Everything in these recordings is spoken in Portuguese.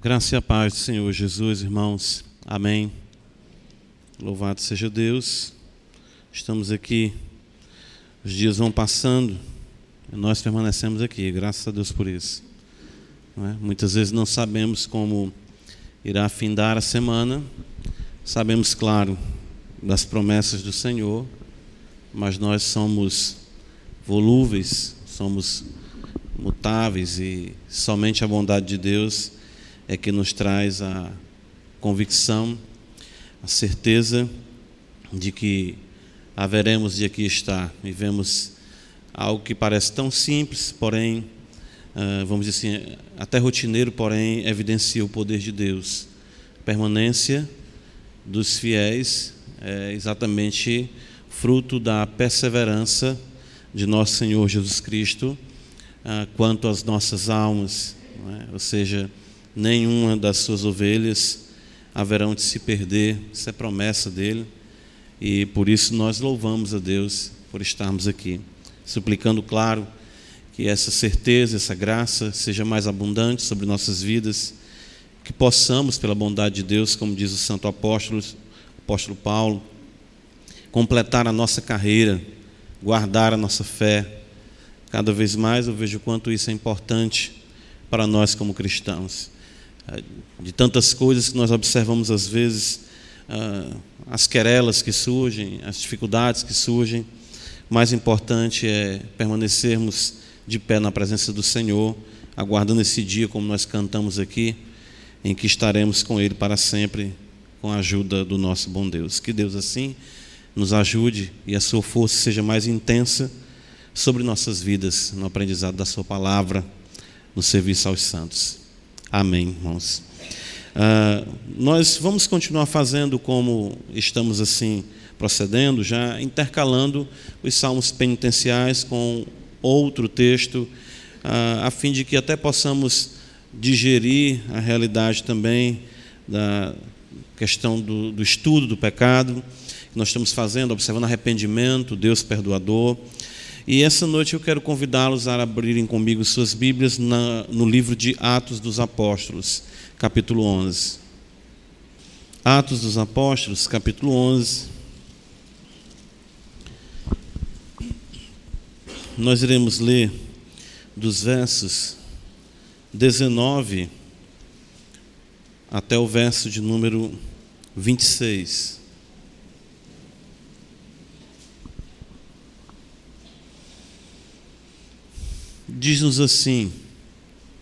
Graça e a paz do Senhor Jesus, irmãos. Amém. Louvado seja Deus. Estamos aqui, os dias vão passando e nós permanecemos aqui, graças a Deus por isso. É? Muitas vezes não sabemos como irá findar a semana, sabemos, claro, das promessas do Senhor, mas nós somos volúveis, somos mutáveis e somente a bondade de Deus é que nos traz a convicção, a certeza de que haveremos de aqui estar. Vivemos algo que parece tão simples, porém, ah, vamos dizer assim, até rotineiro, porém, evidencia o poder de Deus. A permanência dos fiéis é exatamente fruto da perseverança de nosso Senhor Jesus Cristo ah, quanto às nossas almas, é? ou seja, nenhuma das suas ovelhas haverão de se perder, isso é promessa dele, e por isso nós louvamos a Deus por estarmos aqui, suplicando, claro, que essa certeza, essa graça seja mais abundante sobre nossas vidas, que possamos, pela bondade de Deus, como diz o santo apóstolo, apóstolo Paulo, completar a nossa carreira, guardar a nossa fé. Cada vez mais eu vejo quanto isso é importante para nós como cristãos de tantas coisas que nós observamos às vezes, ah, as querelas que surgem, as dificuldades que surgem. O mais importante é permanecermos de pé na presença do Senhor, aguardando esse dia, como nós cantamos aqui, em que estaremos com Ele para sempre, com a ajuda do nosso bom Deus. Que Deus assim nos ajude e a sua força seja mais intensa sobre nossas vidas, no aprendizado da Sua palavra, no serviço aos santos. Amém, irmãos. Uh, nós vamos continuar fazendo como estamos assim procedendo, já intercalando os salmos penitenciais com outro texto, uh, a fim de que até possamos digerir a realidade também da questão do, do estudo do pecado que nós estamos fazendo, observando arrependimento, Deus perdoador. E essa noite eu quero convidá-los a abrirem comigo suas Bíblias na, no livro de Atos dos Apóstolos, capítulo 11. Atos dos Apóstolos, capítulo 11. Nós iremos ler dos versos 19 até o verso de número 26. Diz-nos assim,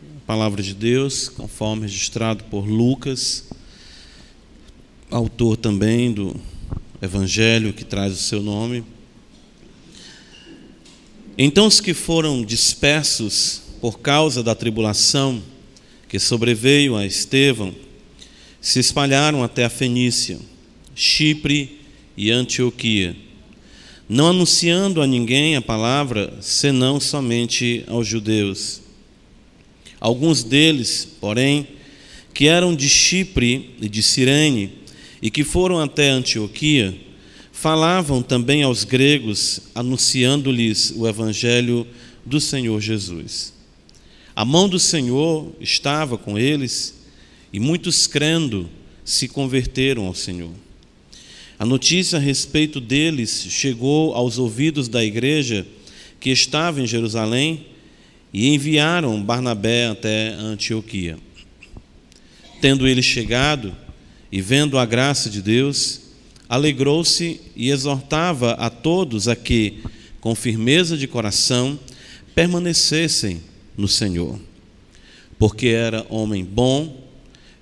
a palavra de Deus, conforme registrado por Lucas, autor também do evangelho que traz o seu nome. Então os que foram dispersos por causa da tribulação que sobreveio a Estevão se espalharam até a Fenícia, Chipre e Antioquia não anunciando a ninguém a palavra, senão somente aos judeus. Alguns deles, porém, que eram de Chipre e de Cirene, e que foram até Antioquia, falavam também aos gregos, anunciando-lhes o evangelho do Senhor Jesus. A mão do Senhor estava com eles, e muitos crendo se converteram ao Senhor. A notícia a respeito deles chegou aos ouvidos da igreja que estava em Jerusalém e enviaram Barnabé até Antioquia. Tendo ele chegado e vendo a graça de Deus, alegrou-se e exortava a todos a que, com firmeza de coração, permanecessem no Senhor. Porque era homem bom,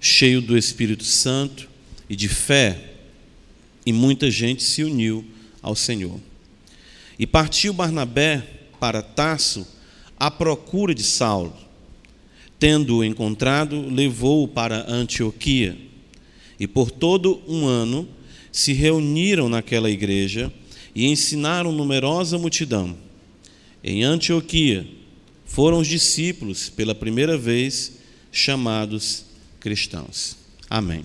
cheio do Espírito Santo e de fé e muita gente se uniu ao Senhor. E partiu Barnabé para Tarso à procura de Saulo. Tendo-o encontrado, levou-o para Antioquia. E por todo um ano se reuniram naquela igreja e ensinaram numerosa multidão. Em Antioquia foram os discípulos, pela primeira vez, chamados cristãos. Amém.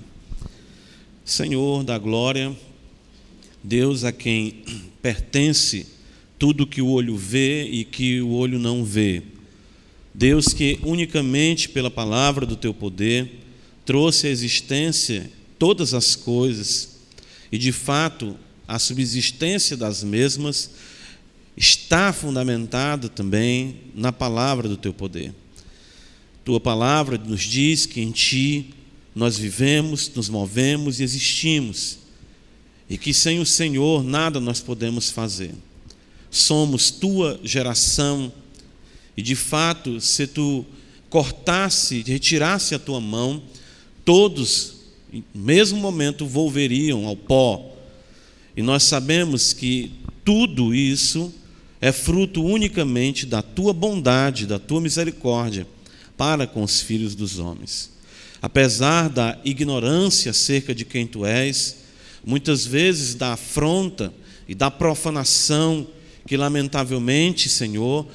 Senhor da glória, Deus a quem pertence tudo que o olho vê e que o olho não vê. Deus que unicamente pela palavra do teu poder trouxe à existência todas as coisas, e de fato a subsistência das mesmas está fundamentada também na palavra do teu poder. Tua palavra nos diz que em ti nós vivemos, nos movemos e existimos, e que sem o Senhor nada nós podemos fazer. Somos tua geração, e de fato, se tu cortasse, retirasse a tua mão, todos, no mesmo momento, volveriam ao pó. E nós sabemos que tudo isso é fruto unicamente da tua bondade, da tua misericórdia para com os filhos dos homens. Apesar da ignorância acerca de quem tu és, muitas vezes da afronta e da profanação que, lamentavelmente, Senhor,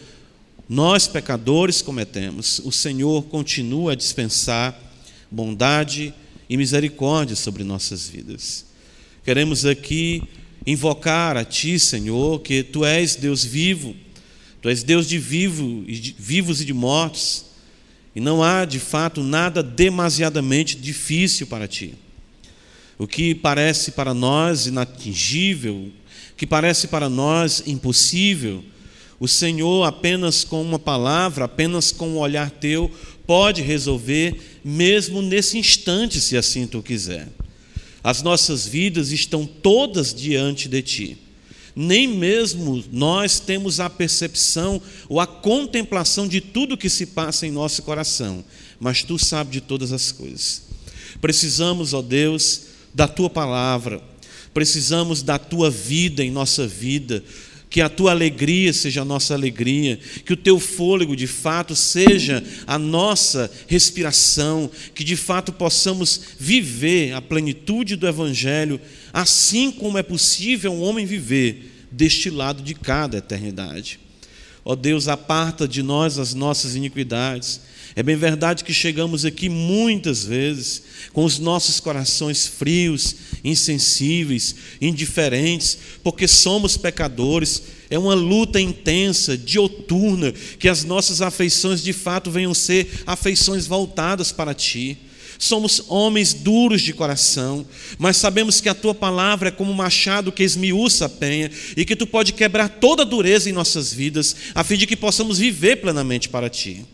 nós pecadores cometemos, o Senhor continua a dispensar bondade e misericórdia sobre nossas vidas. Queremos aqui invocar a Ti, Senhor, que Tu és Deus vivo, Tu és Deus de, vivo, de vivos e de mortos, e não há de fato nada demasiadamente difícil para Ti. O que parece para nós inatingível, o que parece para nós impossível, o Senhor, apenas com uma palavra, apenas com um olhar teu, pode resolver, mesmo nesse instante, se assim tu quiser. As nossas vidas estão todas diante de ti. Nem mesmo nós temos a percepção ou a contemplação de tudo que se passa em nosso coração, mas tu sabes de todas as coisas. Precisamos, ó Deus, da tua palavra, precisamos da tua vida em nossa vida, que a tua alegria seja a nossa alegria, que o teu fôlego de fato seja a nossa respiração, que de fato possamos viver a plenitude do Evangelho, assim como é possível um homem viver deste lado de cada eternidade. Ó Deus, aparta de nós as nossas iniquidades. É bem verdade que chegamos aqui muitas vezes com os nossos corações frios, insensíveis, indiferentes, porque somos pecadores. É uma luta intensa, dioturna, que as nossas afeições de fato venham ser afeições voltadas para Ti. Somos homens duros de coração, mas sabemos que a tua palavra é como um machado que esmiuça a penha e que tu pode quebrar toda a dureza em nossas vidas, a fim de que possamos viver plenamente para ti.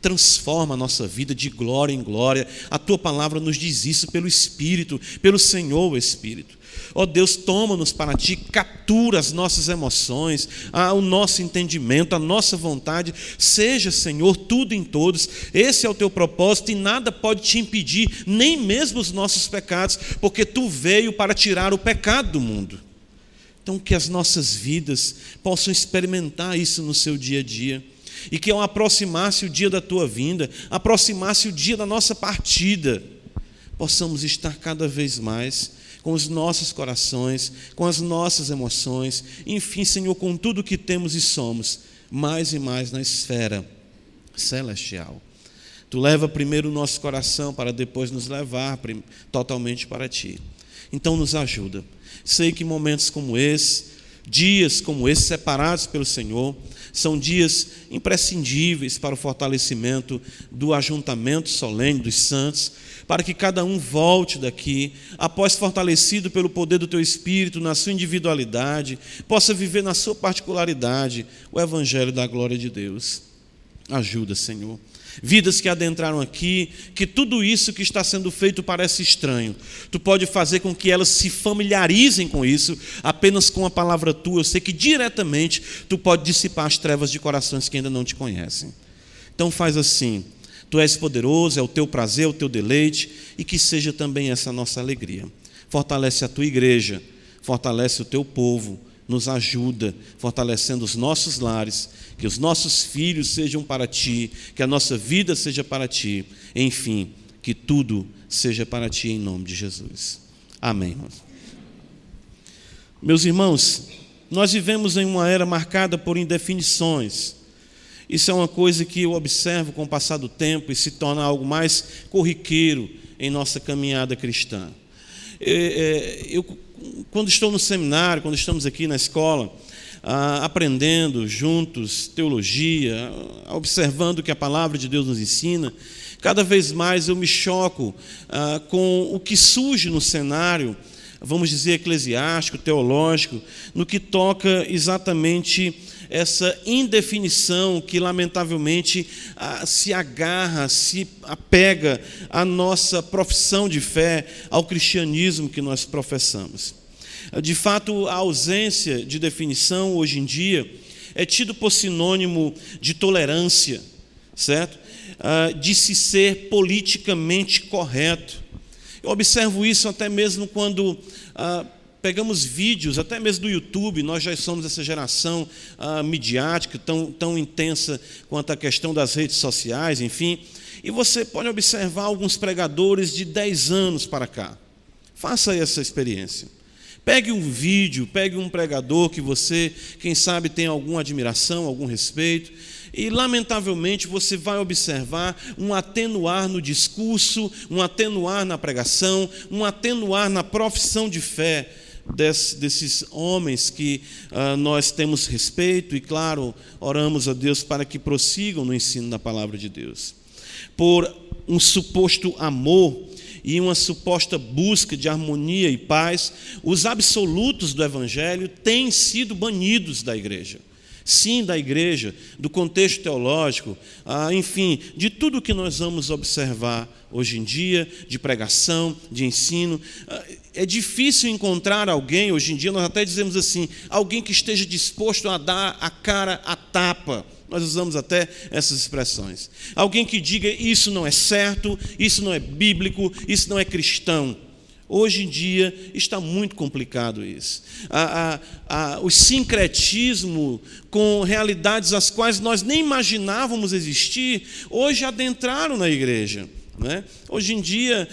Transforma a nossa vida de glória em glória. A tua palavra nos diz isso pelo Espírito, pelo Senhor o Espírito. Ó oh Deus, toma-nos para ti, captura as nossas emoções, o nosso entendimento, a nossa vontade. Seja, Senhor, tudo em todos. Esse é o teu propósito e nada pode te impedir, nem mesmo os nossos pecados, porque tu veio para tirar o pecado do mundo. Então, que as nossas vidas possam experimentar isso no seu dia a dia e que ao aproximar-se o dia da tua vinda, aproximar-se o dia da nossa partida, possamos estar cada vez mais com os nossos corações, com as nossas emoções, enfim, Senhor, com tudo que temos e somos, mais e mais na esfera celestial. Tu leva primeiro o nosso coração para depois nos levar totalmente para ti. Então nos ajuda. Sei que momentos como esse, dias como esse separados pelo Senhor, são dias imprescindíveis para o fortalecimento do ajuntamento solene dos santos, para que cada um volte daqui, após fortalecido pelo poder do teu Espírito, na sua individualidade, possa viver na sua particularidade o Evangelho da glória de Deus. Ajuda, Senhor vidas que adentraram aqui, que tudo isso que está sendo feito parece estranho. Tu pode fazer com que elas se familiarizem com isso, apenas com a palavra tua. Eu sei que diretamente tu pode dissipar as trevas de corações que ainda não te conhecem. Então faz assim. Tu és poderoso, é o teu prazer, é o teu deleite, e que seja também essa nossa alegria. Fortalece a tua igreja, fortalece o teu povo nos ajuda, fortalecendo os nossos lares, que os nossos filhos sejam para ti, que a nossa vida seja para ti, enfim, que tudo seja para ti em nome de Jesus. Amém. Meus irmãos, nós vivemos em uma era marcada por indefinições. Isso é uma coisa que eu observo com o passar do tempo e se torna algo mais corriqueiro em nossa caminhada cristã. É, é, eu quando estou no seminário, quando estamos aqui na escola, aprendendo juntos teologia, observando o que a palavra de Deus nos ensina, Cada vez mais eu me choco com o que surge no cenário, vamos dizer, eclesiástico, teológico, no que toca exatamente essa indefinição que, lamentavelmente, se agarra, se apega à nossa profissão de fé, ao cristianismo que nós professamos. De fato, a ausência de definição hoje em dia é tido por sinônimo de tolerância, certo? Ah, de se ser politicamente correto. Eu observo isso até mesmo quando ah, pegamos vídeos, até mesmo do YouTube, nós já somos essa geração ah, midiática, tão, tão intensa quanto a questão das redes sociais, enfim. E você pode observar alguns pregadores de 10 anos para cá. Faça essa experiência. Pegue um vídeo, pegue um pregador que você, quem sabe, tem alguma admiração, algum respeito, e, lamentavelmente, você vai observar um atenuar no discurso, um atenuar na pregação, um atenuar na profissão de fé desses homens que uh, nós temos respeito e, claro, oramos a Deus para que prossigam no ensino da palavra de Deus. Por um suposto amor e uma suposta busca de harmonia e paz, os absolutos do Evangelho têm sido banidos da igreja. Sim, da igreja, do contexto teológico, ah, enfim, de tudo que nós vamos observar hoje em dia, de pregação, de ensino. Ah, é difícil encontrar alguém, hoje em dia, nós até dizemos assim, alguém que esteja disposto a dar a cara a tapa nós usamos até essas expressões. Alguém que diga isso não é certo, isso não é bíblico, isso não é cristão. Hoje em dia está muito complicado isso. A, a, a, o sincretismo com realidades as quais nós nem imaginávamos existir, hoje adentraram na igreja. Né? Hoje em dia,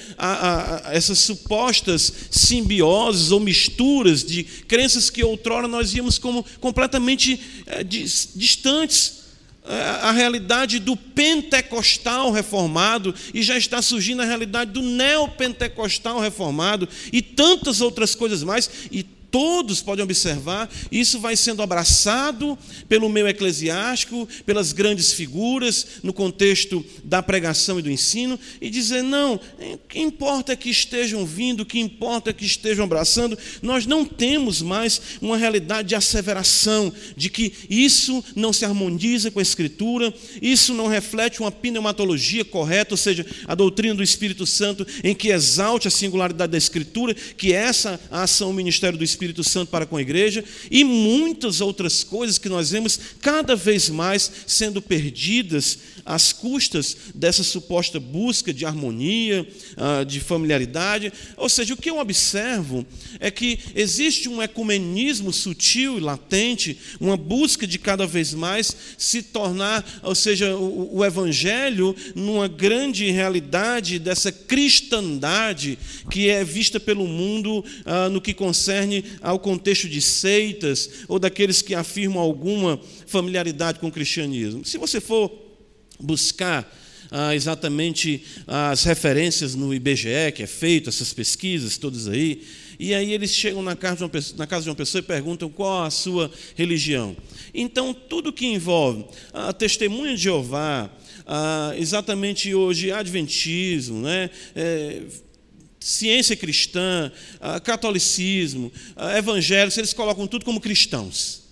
essas supostas simbioses ou misturas de crenças que outrora nós víamos como completamente é, distantes a realidade do pentecostal reformado e já está surgindo a realidade do neopentecostal reformado e tantas outras coisas mais. E todos podem observar, isso vai sendo abraçado pelo meio eclesiástico, pelas grandes figuras, no contexto da pregação e do ensino, e dizer: não, o que importa é que estejam vindo, o que importa é que estejam abraçando. Nós não temos mais uma realidade de asseveração, de que isso não se harmoniza com a Escritura, isso não reflete uma pneumatologia correta, ou seja, a doutrina do Espírito Santo, em que exalte a singularidade da Escritura, que essa a ação, o ministério do Espírito Espírito Santo para com a igreja e muitas outras coisas que nós vemos cada vez mais sendo perdidas às custas dessa suposta busca de harmonia, ah, de familiaridade. Ou seja, o que eu observo é que existe um ecumenismo sutil e latente, uma busca de cada vez mais se tornar, ou seja, o, evangelho numa grande realidade dessa cristandade que é vista pelo mundo ah, no que concerne ao contexto de seitas ou daqueles que afirmam alguma familiaridade com o cristianismo. Se você for buscar ah, exatamente as referências no IBGE, que é feito, essas pesquisas todas aí, e aí eles chegam na casa, de uma pessoa, na casa de uma pessoa e perguntam qual a sua religião. Então, tudo que envolve a testemunha de Jeová, ah, exatamente hoje adventismo, né, é, ciência cristã, catolicismo, evangélicos, eles colocam tudo como cristãos.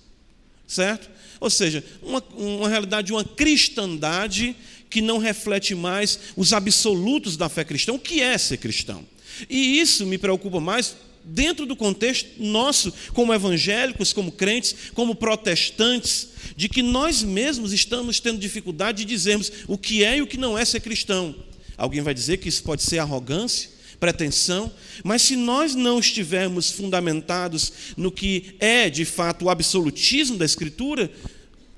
Certo? Ou seja, uma, uma realidade de uma cristandade que não reflete mais os absolutos da fé cristã. O que é ser cristão? E isso me preocupa mais dentro do contexto nosso, como evangélicos, como crentes, como protestantes, de que nós mesmos estamos tendo dificuldade de dizermos o que é e o que não é ser cristão. Alguém vai dizer que isso pode ser arrogância? Pretensão, mas se nós não estivermos fundamentados no que é de fato o absolutismo da Escritura,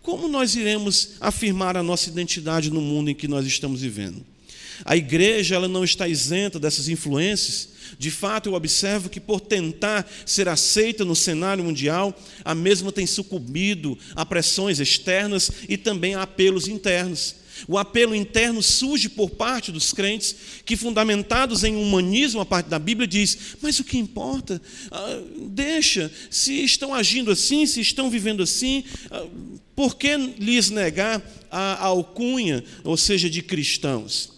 como nós iremos afirmar a nossa identidade no mundo em que nós estamos vivendo? A igreja ela não está isenta dessas influências. De fato, eu observo que por tentar ser aceita no cenário mundial, a mesma tem sucumbido a pressões externas e também a apelos internos. O apelo interno surge por parte dos crentes que, fundamentados em humanismo, a parte da Bíblia diz: mas o que importa? Ah, deixa, se estão agindo assim, se estão vivendo assim, ah, por que lhes negar a alcunha, ou seja, de cristãos?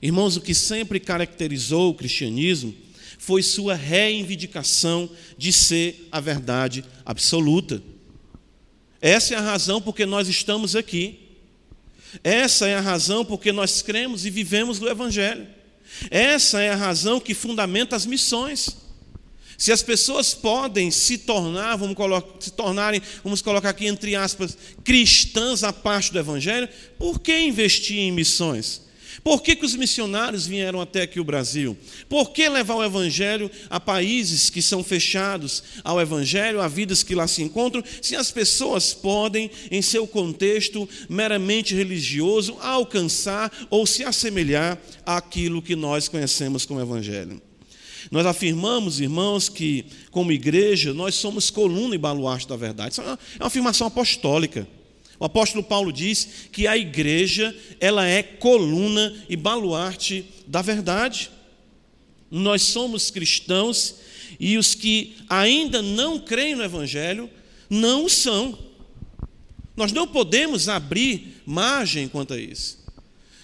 Irmãos, o que sempre caracterizou o cristianismo foi sua reivindicação de ser a verdade absoluta. Essa é a razão porque nós estamos aqui. Essa é a razão porque nós cremos e vivemos do Evangelho. Essa é a razão que fundamenta as missões. Se as pessoas podem se tornar, vamos colocar, se tornarem, vamos colocar aqui entre aspas, cristãs à parte do Evangelho, por que investir em missões? Por que, que os missionários vieram até aqui o Brasil? Por que levar o Evangelho a países que são fechados ao Evangelho, a vidas que lá se encontram, se as pessoas podem, em seu contexto meramente religioso, alcançar ou se assemelhar àquilo que nós conhecemos como Evangelho? Nós afirmamos, irmãos, que como igreja nós somos coluna e baluarte da verdade. Isso é uma é afirmação apostólica. O apóstolo Paulo diz que a igreja, ela é coluna e baluarte da verdade. Nós somos cristãos e os que ainda não creem no evangelho não são. Nós não podemos abrir margem quanto a isso.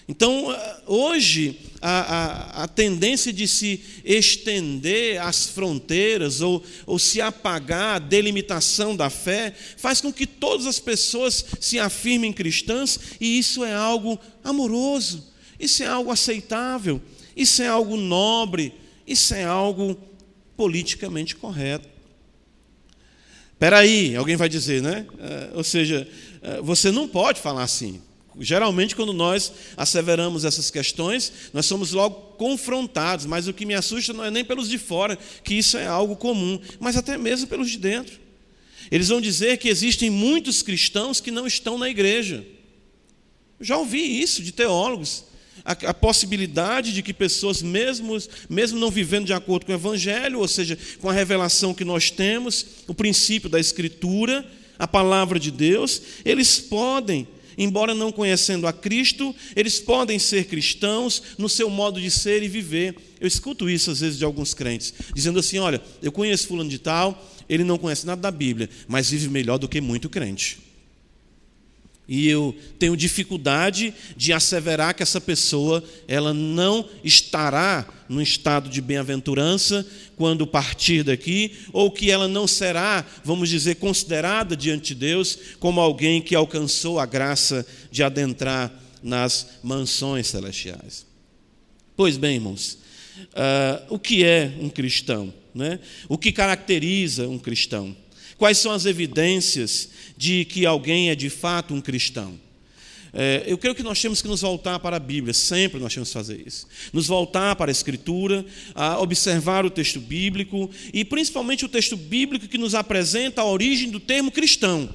Então, ah, hoje, a, a, a, tendência de se estender as fronteiras ou, ou se apagar a delimitação da fé faz com que todas as pessoas se afirmem cristãs e isso é algo amoroso, isso é algo aceitável, isso é algo nobre, isso é algo politicamente correto. Espera aí, alguém vai dizer, né? Ah, ou seja, ah, você não pode falar assim. Geralmente, quando nós asseveramos essas questões, nós somos logo confrontados, mas o que me assusta não é nem pelos de fora, que isso é algo comum, mas até mesmo pelos de dentro. Eles vão dizer que existem muitos cristãos que não estão na igreja. Já ouvi isso de teólogos. A, a, possibilidade de que pessoas, mesmo, mesmo não vivendo de acordo com o Evangelho, ou seja, com a revelação que nós temos, o princípio da Escritura, a palavra de Deus, eles podem embora não conhecendo a Cristo, eles podem ser cristãos no seu modo de ser e viver. Eu escuto isso às vezes de alguns crentes, dizendo assim: olha, eu conheço fulano de tal, ele não conhece nada da Bíblia, mas vive melhor do que muito crente. E eu tenho dificuldade de asseverar que essa pessoa ela não estará no estado de bem-aventurança quando partir daqui, ou que ela não será, vamos dizer, considerada diante de Deus como alguém que alcançou a graça de adentrar nas mansões celestiais. Pois bem, irmãos, uh, o que é um cristão? Né? O que caracteriza um cristão? Quais são as evidências de que alguém é de fato um cristão? É, eu creio que nós temos que nos voltar para a Bíblia, sempre nós temos que fazer isso. Nos voltar para a Escritura, a observar o texto bíblico e principalmente o texto bíblico que nos apresenta a origem do termo cristão.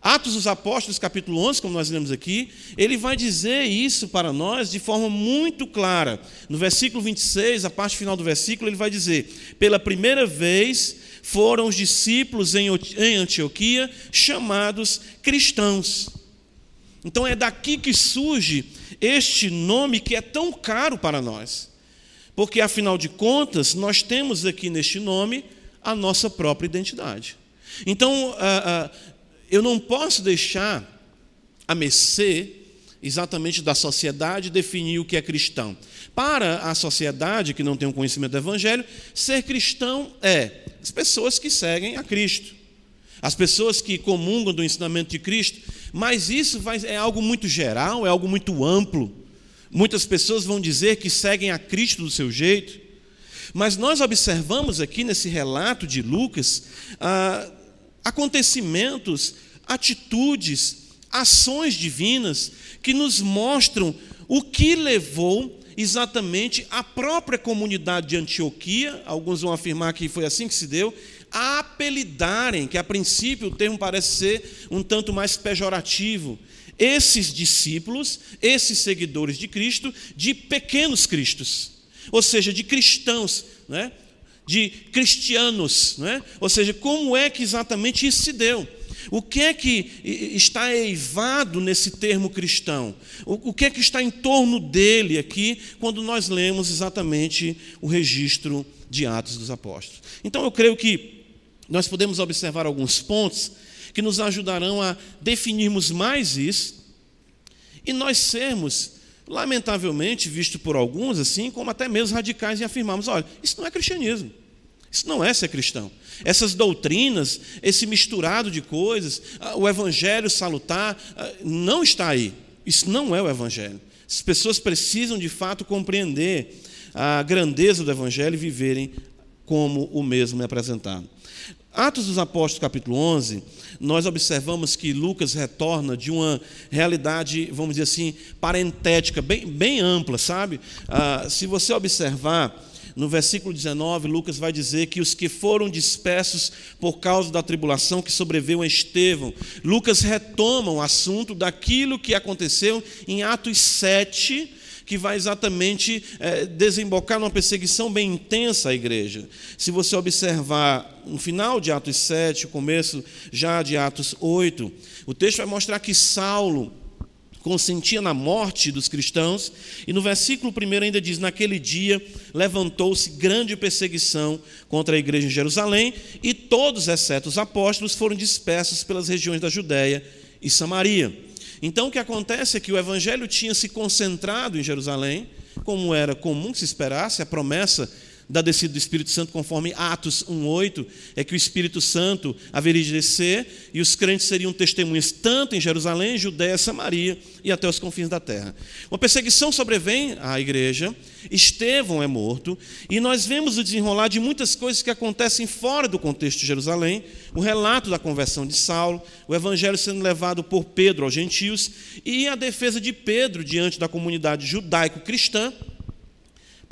Atos dos Apóstolos, capítulo 11, como nós lemos aqui, ele vai dizer isso para nós de forma muito clara. No versículo 26, a parte final do versículo, ele vai dizer: Pela primeira vez foram os discípulos em Antioquia chamados cristãos. Então é daqui que surge este nome que é tão caro para nós. Porque, afinal de contas, nós temos aqui neste nome a nossa própria identidade. Então, ah, ah, eu não posso deixar a mercê exatamente da sociedade definir o que é cristão. Para a sociedade que não tem um conhecimento do Evangelho, ser cristão é as pessoas que seguem a Cristo, as pessoas que comungam do ensinamento de Cristo, mas isso vai, é algo muito geral, é algo muito amplo. Muitas pessoas vão dizer que seguem a Cristo do seu jeito, mas nós observamos aqui nesse relato de Lucas ah, acontecimentos, atitudes, ações divinas que nos mostram o que levou exatamente a própria comunidade de Antioquia, alguns vão afirmar que foi assim que se deu, a apelidarem, que a princípio o termo parece ser um tanto mais pejorativo, esses discípulos, esses seguidores de Cristo, de pequenos cristos, ou seja, de cristãos, né? de cristianos. Né? Ou seja, como é que exatamente isso se deu? O que é que está eivado nesse termo cristão? O que é que está em torno dele aqui, quando nós lemos exatamente o registro de Atos dos Apóstolos? Então, eu creio que nós podemos observar alguns pontos que nos ajudarão a definirmos mais isso e nós sermos lamentavelmente visto por alguns, assim como até mesmo radicais, em afirmarmos: olha, isso não é cristianismo. Isso não é ser cristão. Essas doutrinas, esse misturado de coisas, ah, o evangelho salutar, ah, não está aí. Isso não é o evangelho. As pessoas precisam de fato compreender a grandeza do evangelho e viverem como o mesmo é apresentado. Atos dos Apóstolos, capítulo 11, nós observamos que Lucas retorna de uma realidade, vamos dizer assim, parentética, bem, bem ampla, sabe? Ah, se você observar, no versículo 19, Lucas vai dizer que os que foram dispersos por causa da tribulação que sobreveio a Estevão. Lucas retoma o assunto daquilo que aconteceu em Atos 7, que vai exatamente é, desembocar numa perseguição bem intensa à igreja. Se você observar no final de Atos 7, o começo já de Atos 8, o texto vai mostrar que Saulo consentia na morte dos cristãos, e no versículo 1 ainda diz: Naquele dia levantou-se grande perseguição contra a igreja em Jerusalém, e todos, exceto os apóstolos, foram dispersos pelas regiões da Judéia e Samaria. Então o que acontece é que o evangelho tinha se concentrado em Jerusalém, como era comum que se esperasse, a promessa da descida do Espírito Santo, conforme Atos 1,8, é que o Espírito Santo haveria de descer e os crentes seriam testemunhas tanto em Jerusalém, Judéia, Samaria e até os confins da terra. Uma perseguição sobrevém à igreja, Estevão é morto, e nós vemos o desenrolar de muitas coisas que acontecem fora do contexto de Jerusalém, o relato da conversão de Saulo, o evangelho sendo levado por Pedro aos gentios e a defesa de Pedro diante da comunidade judaico-cristã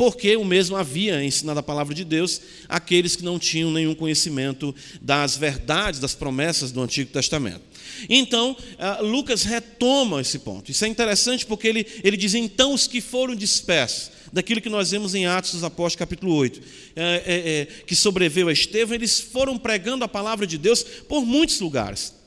porque o mesmo havia ensinado a palavra de Deus àqueles que não tinham nenhum conhecimento das verdades, das promessas do Antigo Testamento. Então, ah, Lucas retoma esse ponto. Isso é interessante porque ele, ele diz: então os que foram dispersos, daquilo que nós vemos em Atos dos Apóstolos, capítulo 8, é, é, é, que sobreveu a Estevão, eles foram pregando a palavra de Deus por muitos lugares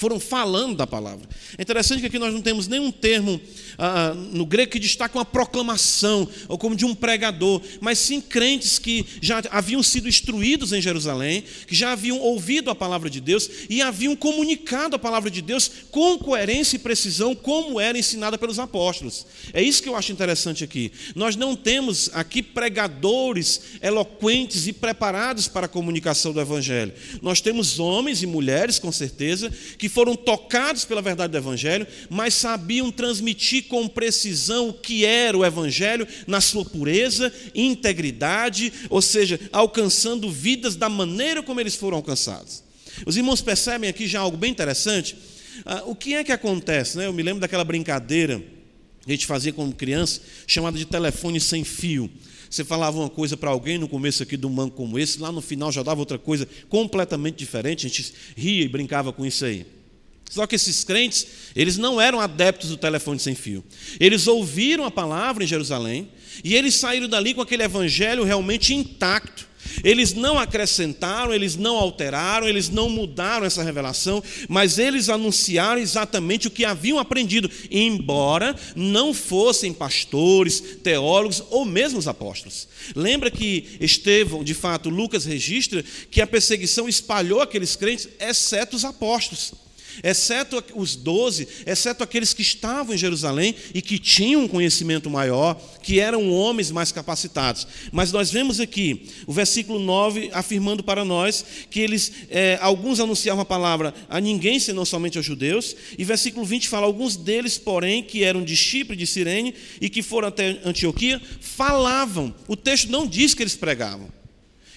foram falando da palavra. É interessante que aqui nós não temos nenhum termo ah, no grego que destaca uma proclamação, ou como de um pregador, mas sim crentes que já haviam sido instruídos em Jerusalém, que já haviam ouvido a palavra de Deus e haviam comunicado a palavra de Deus com coerência e precisão, como era ensinada pelos apóstolos. É isso que eu acho interessante aqui. Nós não temos aqui pregadores eloquentes e preparados para a comunicação do Evangelho. Nós temos homens e mulheres, com certeza, que foram tocados pela verdade do Evangelho, mas sabiam transmitir com precisão o que era o Evangelho na sua pureza, integridade, ou seja, alcançando vidas da maneira como eles foram alcançados. Os irmãos percebem aqui já algo bem interessante. Ah, o que é que acontece? Né? Eu me lembro daquela brincadeira que a gente fazia como criança, chamada de telefone sem fio. Você falava uma coisa para alguém no começo aqui de um banco como esse, lá no final já dava outra coisa completamente diferente, a gente ria e brincava com isso aí. Só que esses crentes, eles não eram adeptos do telefone sem fio. Eles ouviram a palavra em Jerusalém e eles saíram dali com aquele evangelho realmente intacto. Eles não acrescentaram, eles não alteraram, eles não mudaram essa revelação, mas eles anunciaram exatamente o que haviam aprendido, embora não fossem pastores, teólogos ou mesmo os apóstolos. Lembra que Estevão, de fato, Lucas registra que a perseguição espalhou aqueles crentes, exceto os apóstolos exceto os doze, exceto aqueles que estavam em Jerusalém e que tinham um conhecimento maior, que eram homens mais capacitados. Mas nós vemos aqui o versículo 9 afirmando para nós que eles, é, alguns anunciavam a palavra a ninguém, senão somente aos judeus, e versículo 20 fala: alguns deles, porém, que eram de Chipre, de Cirene e que foram até Antioquia, falavam. O texto não diz que eles pregavam.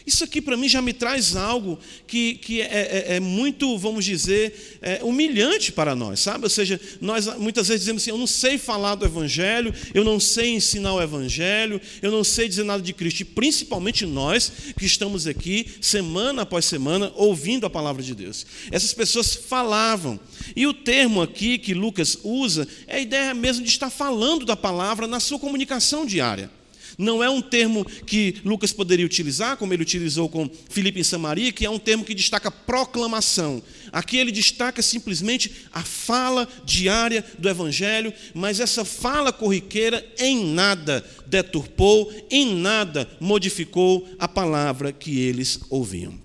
Isso aqui para mim já me traz algo que, que é, é, é muito, vamos dizer, é humilhante para nós, sabe? Ou seja, nós muitas vezes dizemos assim: eu não sei falar do Evangelho, eu não sei ensinar o Evangelho, eu não sei dizer nada de Cristo. E principalmente nós que estamos aqui, semana após semana, ouvindo a palavra de Deus. Essas pessoas falavam. E o termo aqui que Lucas usa é a ideia mesmo de estar falando da palavra na sua comunicação diária. Não é um termo que Lucas poderia utilizar, como ele utilizou com Filipe em Samaria, que é um termo que destaca proclamação. Aqui ele destaca simplesmente a fala diária do Evangelho, mas essa fala corriqueira em nada deturpou, em nada modificou a palavra que eles ouviam.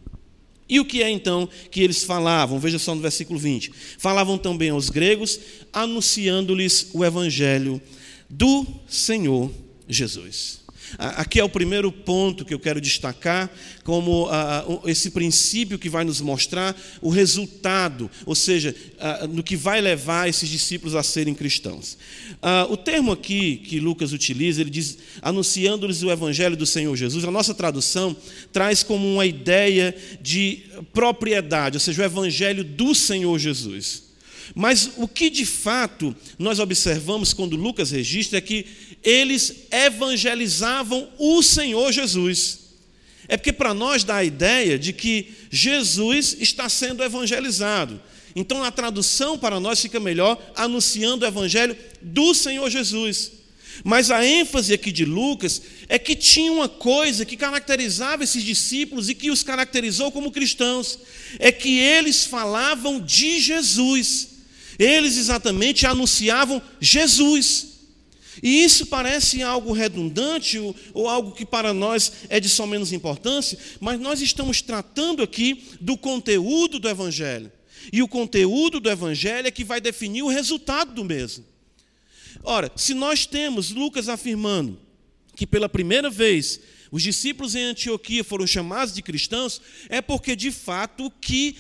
E o que é então que eles falavam? Veja só no versículo 20. Falavam também aos gregos, anunciando-lhes o evangelho do Senhor Jesus. Aqui é o primeiro ponto que eu quero destacar, como esse princípio que vai nos mostrar o resultado, ou seja, no que vai levar esses discípulos a serem cristãos. o termo aqui que Lucas utiliza, ele diz, anunciando-lhes o evangelho do Senhor Jesus, a nossa tradução traz como uma ideia de propriedade, ou seja, o evangelho do Senhor Jesus. Mas o que de fato nós observamos quando Lucas registra é que eles evangelizavam o Senhor Jesus. É porque para nós dá a ideia de que Jesus está sendo evangelizado. Então a tradução para nós fica melhor anunciando o evangelho do Senhor Jesus. Mas a ênfase aqui de Lucas é que tinha uma coisa que caracterizava esses discípulos e que os caracterizou como cristãos: é que eles falavam de Jesus. Eles exatamente anunciavam Jesus. E isso parece algo redundante ou, ou, algo que para nós é de só menos importância, mas nós estamos tratando aqui do conteúdo do Evangelho. E o conteúdo do Evangelho é que vai definir o resultado do mesmo. Ora, se nós temos Lucas afirmando que pela primeira vez os discípulos em Antioquia foram chamados de cristãos, é porque de fato que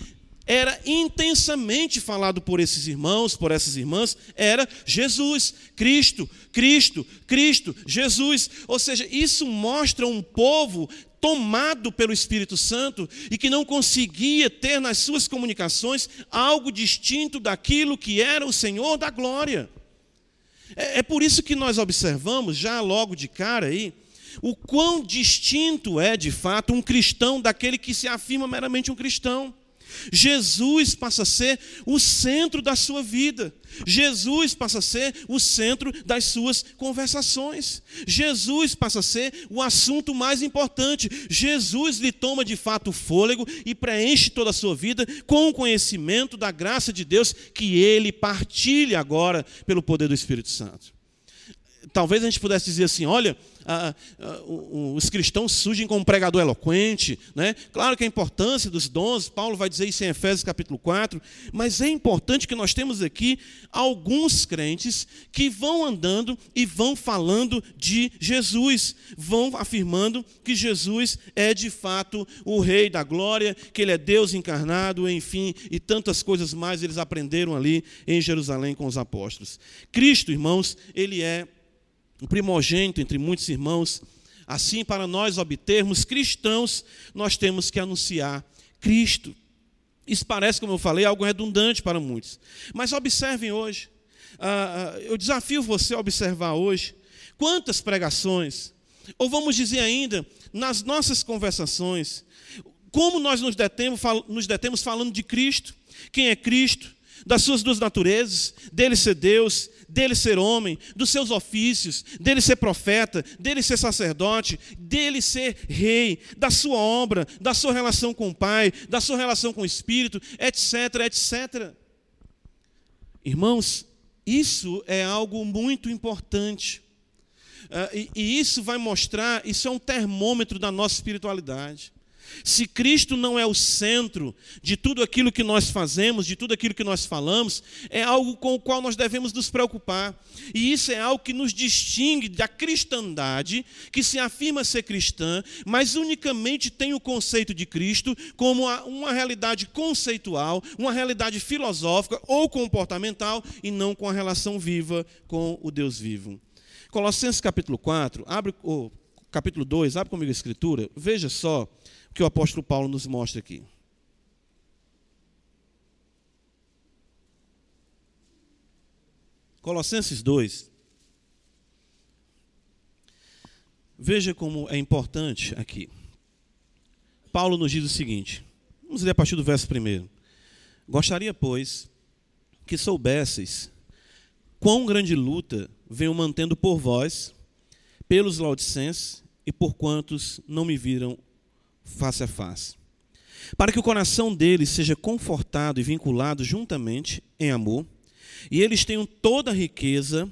era intensamente falado por esses irmãos, por essas irmãs, era Jesus, Cristo, Cristo, Cristo, Jesus. Ou seja, isso mostra um povo tomado pelo Espírito Santo e que não conseguia ter nas suas comunicações algo distinto daquilo que era o Senhor da glória. É, é por isso que nós observamos, já logo de cara aí, o quão distinto é de fato um cristão daquele que se afirma meramente um cristão. Jesus passa a ser o centro da sua vida. Jesus passa a ser o centro das suas conversações. Jesus passa a ser o assunto mais importante. Jesus lhe toma de fato o fôlego e preenche toda a sua vida com o conhecimento da graça de Deus que ele partilha agora pelo poder do Espírito Santo. Talvez a gente pudesse dizer assim: olha, ah, ah, os cristãos surgem como pregador eloquente. Né? Claro que a importância dos dons, Paulo vai dizer isso em Efésios capítulo 4, mas é importante que nós temos aqui alguns crentes que vão andando e vão falando de Jesus, vão afirmando que Jesus é de fato o Rei da glória, que Ele é Deus encarnado, enfim, e tantas coisas mais eles aprenderam ali em Jerusalém com os apóstolos. Cristo, irmãos, Ele é um primogênito entre muitos irmãos. Assim, para nós obtermos cristãos, nós temos que anunciar Cristo. Isso parece, como eu falei, algo redundante para muitos. Mas observem hoje. Uh, eu desafio você a observar hoje quantas pregações, ou vamos dizer ainda, nas nossas conversações, como nós nos detemos, nos detemos falando de Cristo, quem é Cristo, das suas duas naturezas, dele ser Deus, dele ser homem, dos seus ofícios, dele ser profeta, dele ser sacerdote, dele ser rei, da sua obra, da sua relação com o Pai, da sua relação com o Espírito, etc, etc. Irmãos, isso é algo muito importante. Uh, e, e isso vai mostrar, isso é um termômetro da nossa espiritualidade. Se Cristo não é o centro de tudo aquilo que nós fazemos, de tudo aquilo que nós falamos, é algo com o qual nós devemos nos preocupar. E isso é algo que nos distingue da cristandade, que se afirma ser cristã, mas unicamente tem o conceito de Cristo como uma realidade conceitual, uma realidade filosófica ou comportamental, e não com a relação viva com o Deus vivo. Colossenses capítulo 4, abre, oh, capítulo 2, abre comigo a escritura, veja só que o apóstolo Paulo nos mostra aqui. Colossenses 2. Veja como é importante aqui. Paulo nos diz o seguinte: vamos ler a partir do verso 1. Gostaria, pois, que soubesseis quão grande luta venho mantendo por vós, pelos laudicenses e por quantos não me viram face a face. Para que o coração deles seja confortado e vinculado juntamente em amor, e eles tenham toda a riqueza,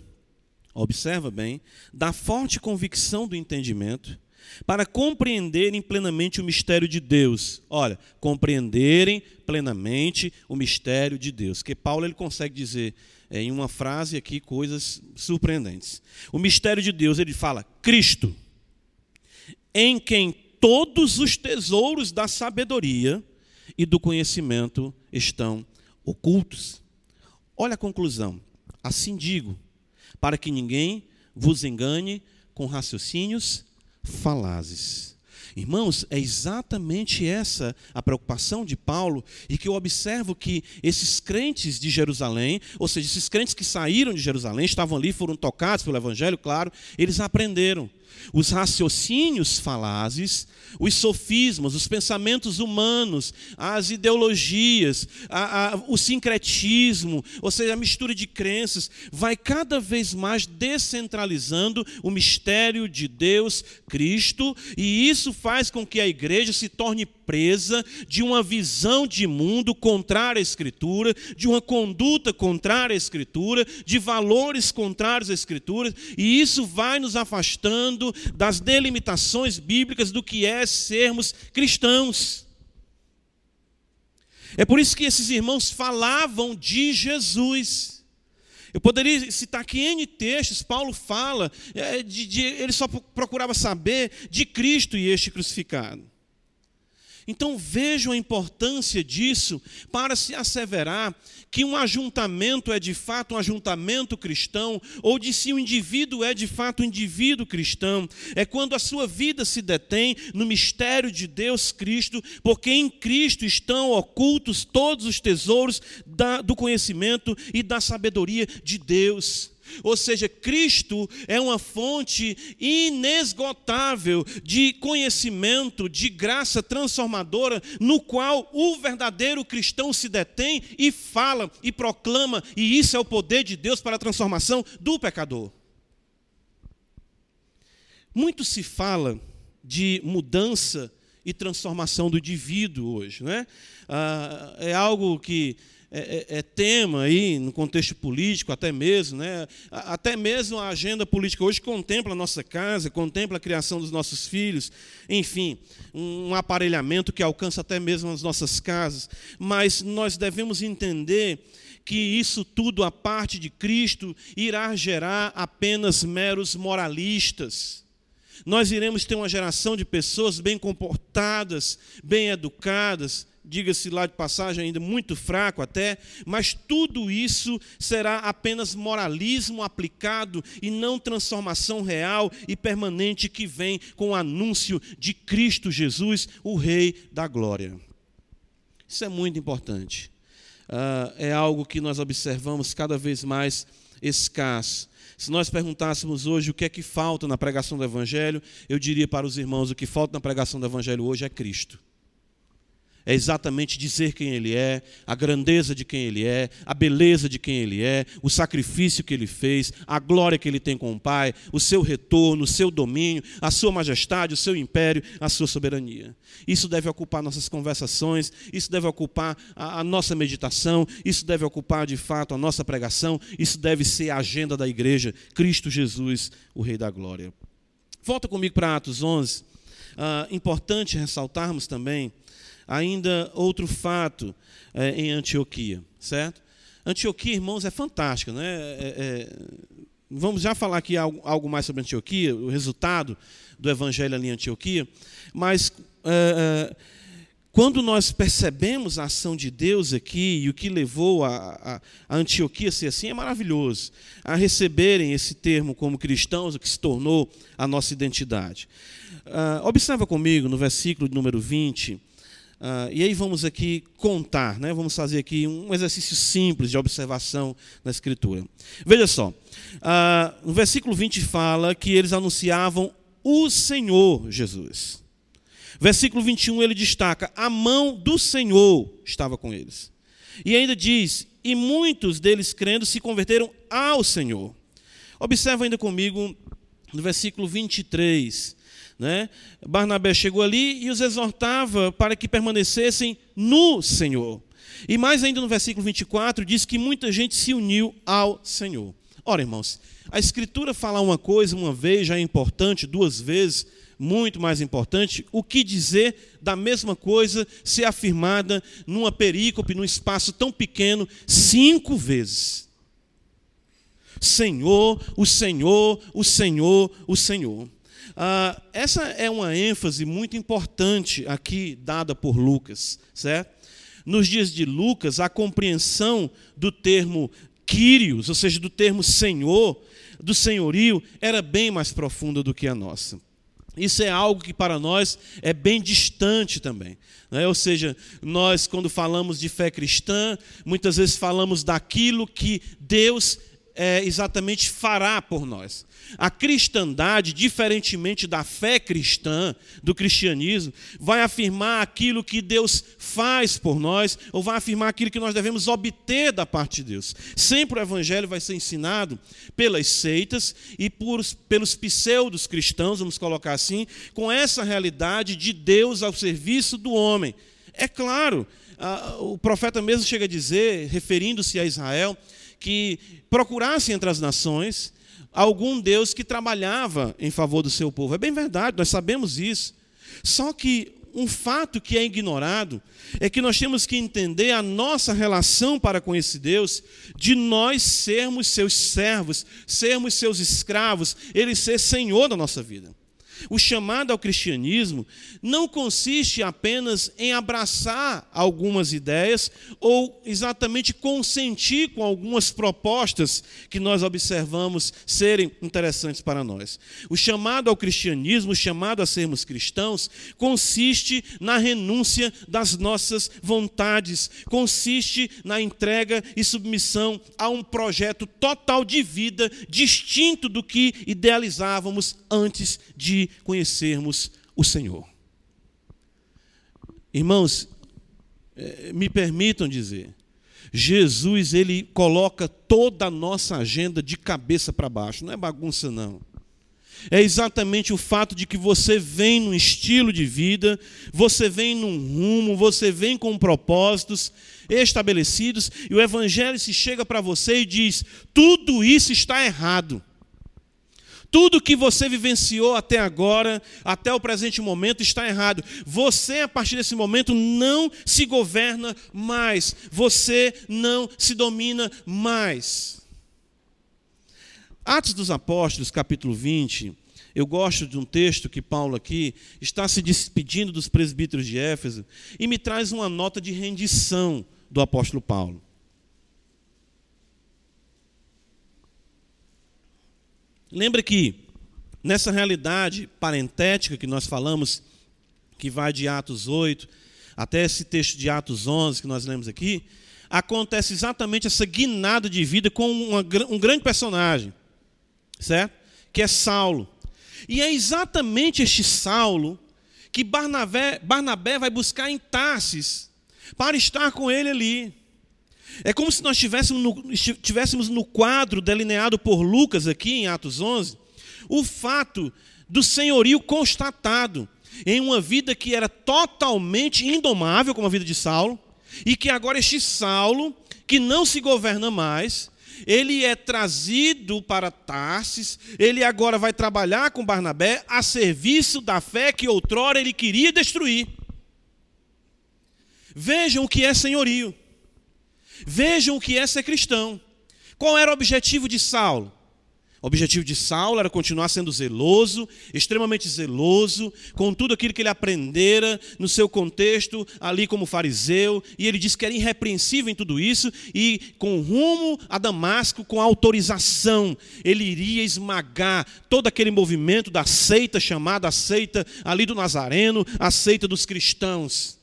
observa bem, da forte convicção do entendimento, para compreenderem plenamente o mistério de Deus. Olha, compreenderem plenamente o mistério de Deus. Que Paulo ele consegue dizer é, em uma frase aqui coisas surpreendentes. O mistério de Deus, ele fala: Cristo, em quem todos os tesouros da sabedoria e do conhecimento estão ocultos. Olha a conclusão. Assim digo, para que ninguém vos engane com raciocínios falazes. Irmãos, é exatamente essa a preocupação de Paulo e que eu observo que esses crentes de Jerusalém, ou seja, esses crentes que saíram de Jerusalém, estavam ali, foram tocados pelo Evangelho, claro, eles aprenderam os raciocínios falazes, os sofismas, os pensamentos humanos, as ideologias, a, a, o sincretismo, ou seja, a mistura de crenças, vai cada vez mais descentralizando o mistério de Deus, Cristo, e isso faz com que a igreja se torne de uma visão de mundo contrária à Escritura, de uma conduta contrária à Escritura, de valores contrários à Escritura, e isso vai nos afastando das delimitações bíblicas do que é sermos cristãos. É por isso que esses irmãos falavam de Jesus. Eu poderia citar aqui N textos, Paulo fala, é, de, de, ele só procurava saber de Cristo e este crucificado. Então vejam a importância disso para se asseverar que um ajuntamento é de fato um ajuntamento cristão, ou de se um indivíduo é de fato um indivíduo cristão. É quando a sua vida se detém no mistério de Deus Cristo, porque em Cristo estão ocultos todos os tesouros da, do conhecimento e da sabedoria de Deus. Ou seja, Cristo é uma fonte inesgotável de conhecimento, de graça transformadora, no qual o verdadeiro cristão se detém e fala e proclama, e isso é o poder de Deus para a transformação do pecador. Muito se fala de mudança e transformação do indivíduo hoje, né? Ah, é algo que é, é, é, tema aí no contexto político, até mesmo, né? até mesmo a agenda política hoje contempla a nossa casa, contempla a criação dos nossos filhos, enfim, um aparelhamento que alcança até mesmo as nossas casas. Mas nós devemos entender que isso tudo, a parte de Cristo, irá gerar apenas meros moralistas nós iremos ter uma geração de pessoas bem comportadas, bem educadas, diga-se lá de passagem, ainda muito fraco até, mas tudo isso será apenas moralismo aplicado e não transformação real e permanente que vem com o anúncio de Cristo Jesus, o Rei da Glória. Isso é muito importante. Uh, é algo que nós observamos cada vez mais escasso. Se nós perguntássemos hoje o que é que falta na pregação do Evangelho, eu diria para os irmãos: o que falta na pregação do Evangelho hoje é Cristo é exatamente dizer quem Ele é, a grandeza de quem Ele é, a beleza de quem Ele é, o sacrifício que Ele fez, a glória que Ele tem com o Pai, o seu retorno, o seu domínio, a sua majestade, o seu império, a sua soberania. Isso deve ocupar nossas conversações, isso deve ocupar a, a nossa meditação, isso deve ocupar de fato a nossa pregação, isso deve ser a agenda da igreja, Cristo Jesus, o Rei da Glória. Volta comigo para Atos 11. Uh, ah, importante ressaltarmos também ainda outro fato é, em Antioquia, certo? Antioquia, irmãos, é fantástica, né? É, é, vamos já falar aqui algo, algo, mais sobre Antioquia, o resultado do evangelho ali em Antioquia, mas é, é, quando nós percebemos a ação de Deus aqui e o que levou a, a, a, Antioquia a ser assim, é maravilhoso. A receberem esse termo como cristãos, o que se tornou a nossa identidade. Uh, observa comigo no versículo número 20, Uh, e aí vamos aqui contar, né? vamos fazer aqui um exercício simples de observação na Escritura. Veja só, uh, no versículo 20 fala que eles anunciavam o Senhor Jesus. Versículo 21 ele destaca: a mão do Senhor estava com eles. E ainda diz: e muitos deles crendo se converteram ao Senhor. Observa ainda comigo no versículo 23. Né? Barnabé chegou ali e os exortava para que permanecessem no Senhor. E mais ainda no versículo 24 diz que muita gente se uniu ao Senhor. Ora, irmãos, a Escritura falar uma coisa uma vez já é importante, duas vezes, muito mais importante. O que dizer da mesma coisa ser afirmada numa perícope, num espaço tão pequeno, cinco vezes? Senhor, o Senhor, o Senhor, o Senhor. Ah, essa é uma ênfase muito importante aqui dada por Lucas, certo? Nos dias de Lucas, a compreensão do termo Quírios, ou seja, do termo Senhor, do senhorio, era bem mais profunda do que a nossa. Isso é algo que para nós é bem distante também. Né? Ou seja, nós, quando falamos de fé cristã, muitas vezes falamos daquilo que Deus é, exatamente fará por nós. A cristandade, diferentemente da fé cristã, do cristianismo, vai afirmar aquilo que Deus faz por nós, ou vai afirmar aquilo que nós devemos obter da parte de Deus. Sempre o evangelho vai ser ensinado pelas seitas e por, pelos pseudos cristãos, vamos colocar assim, com essa realidade de Deus ao serviço do homem. É claro, o profeta mesmo chega a dizer, referindo-se a Israel, que procurasse entre as nações algum Deus que trabalhava em favor do seu povo. É bem verdade, nós sabemos isso. Só que um fato que é ignorado é que nós temos que entender a nossa relação para com esse Deus, de nós sermos seus servos, sermos seus escravos, ele ser senhor da nossa vida. O chamado ao cristianismo não consiste apenas em abraçar algumas ideias ou exatamente consentir com algumas propostas que nós observamos serem interessantes para nós. O chamado ao cristianismo, o chamado a sermos cristãos, consiste na renúncia das nossas vontades, consiste na entrega e submissão a um projeto total de vida distinto do que idealizávamos antes de conhecermos o Senhor. Irmãos, eh, me permitam dizer, Jesus ele coloca toda a nossa agenda de cabeça para baixo, não é bagunça não. É exatamente o fato de que você vem num estilo de vida, você vem num rumo, você vem com propósitos estabelecidos, e o Evangelho se chega para você e diz: tudo isso está errado. Tudo que você vivenciou até agora, até o presente momento, está errado. Você, a partir desse momento, não se governa mais. Você não se domina mais. Atos dos Apóstolos, capítulo 20. Eu gosto de um texto que Paulo aqui está se despedindo dos presbíteros de Éfeso e me traz uma nota de rendição do apóstolo Paulo. Lembra que nessa realidade parentética que nós falamos, que vai de Atos 8 até esse texto de Atos 11 que nós lemos aqui, acontece exatamente essa guinada de vida com uma, um grande personagem, certo? Que é Saulo. E é exatamente este Saulo que Barnabé, Barnabé vai buscar em Tarsis para estar com ele ali. É como se nós estivéssemos no, no quadro delineado por Lucas aqui em Atos 11, o fato do senhorio constatado em uma vida que era totalmente indomável, como a vida de Saulo, e que agora este Saulo, que não se governa mais, ele é trazido para Tarsis, ele agora vai trabalhar com Barnabé a serviço da fé que outrora ele queria destruir. Vejam o que é senhorio. Vejam o que é ser cristão. Qual era o objetivo de Saulo? O objetivo de Saulo era continuar sendo zeloso, extremamente zeloso, com tudo aquilo que ele aprendera no seu contexto ali como fariseu, e ele disse que era irrepreensível em tudo isso, e com rumo a Damasco, com autorização, ele iria esmagar todo aquele movimento da seita chamada a seita ali do Nazareno, a seita dos cristãos.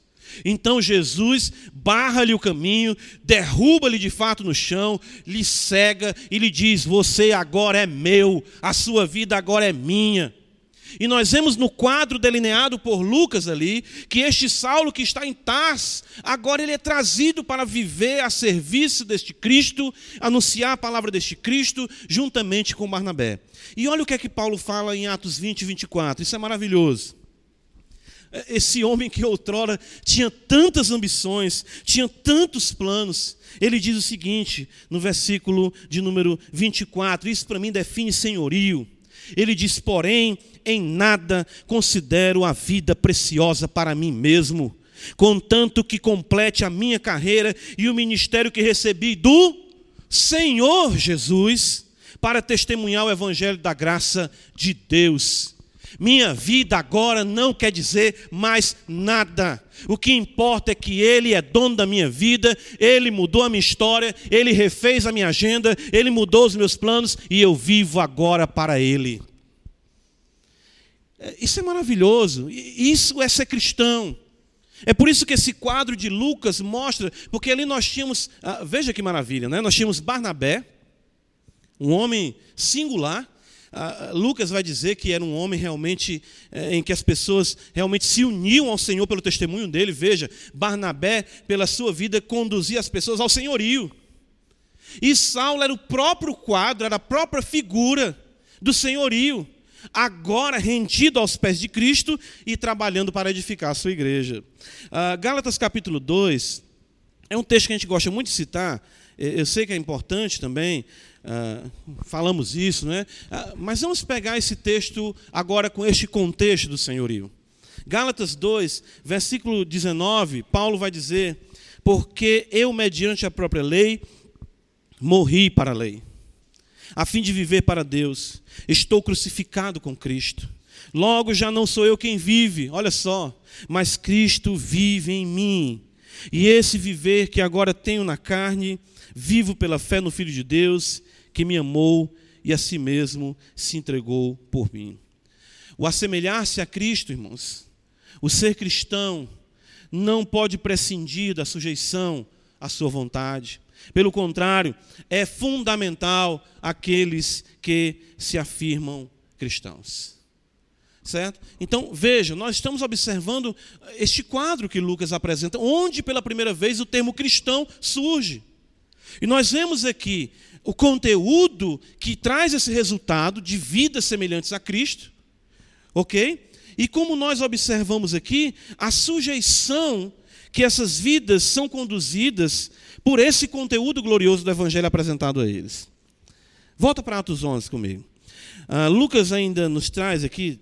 Então Jesus barra-lhe o caminho, derruba-lhe de fato no chão, lhe cega e lhe diz: Você agora é meu, a sua vida agora é minha. E nós vemos no quadro delineado por Lucas ali, que este Saulo que está em Tars, agora ele é trazido para viver a serviço deste Cristo, anunciar a palavra deste Cristo, juntamente com Barnabé. E olha o que é que Paulo fala em Atos 20 e 24, isso é maravilhoso esse homem que outrora tinha tantas ambições, tinha tantos planos, ele diz o seguinte, no versículo de número 24, isso para mim define senhorio. Ele diz: Porém, em nada considero a vida preciosa para mim mesmo, contanto que complete a minha carreira e o ministério que recebi do Senhor Jesus para testemunhar o evangelho da graça de Deus. Minha vida agora não quer dizer mais nada. O que importa é que Ele é dono da minha vida, Ele mudou a minha história, Ele refez a minha agenda, Ele mudou os meus planos e eu vivo agora para Ele. É, isso é maravilhoso, isso é ser cristão. É por isso que esse quadro de Lucas mostra, porque ali nós tínhamos, ah, veja que maravilha, né? nós tínhamos Barnabé, um homem singular, Lucas vai dizer que era um homem realmente eh, em que as pessoas realmente se uniam ao Senhor pelo testemunho dele. Veja, Barnabé, pela sua vida, conduzia as pessoas ao senhorio. E Saulo era o próprio quadro, era a própria figura do senhorio, agora rendido aos pés de Cristo e trabalhando para edificar a sua igreja. Ah, Gálatas capítulo 2 é um texto que a gente gosta muito de citar, eu sei que é importante também, Uh, falamos isso, né? Uh, mas vamos pegar esse texto agora com este contexto do senhorio. Gálatas 2, versículo 19, Paulo vai dizer: Porque eu, mediante a própria lei, morri para a lei, a fim de viver para Deus. Estou crucificado com Cristo. Logo já não sou eu quem vive, olha só, mas Cristo vive em mim. E esse viver que agora tenho na carne, vivo pela fé no Filho de Deus, que me amou e a si mesmo se entregou por mim. O assemelhar-se a Cristo, irmãos, o ser cristão, não pode prescindir da sujeição à sua vontade. Pelo contrário, é fundamental aqueles que se afirmam cristãos. Certo? Então, veja, nós estamos observando este quadro que Lucas apresenta, onde pela primeira vez o termo cristão surge. E nós vemos aqui o conteúdo que traz esse resultado de vidas semelhantes a Cristo, ok? E como nós observamos aqui, a sujeição que essas vidas são conduzidas por esse conteúdo glorioso do Evangelho apresentado a eles. Volta para Atos 11 comigo. Uh, Lucas ainda nos traz aqui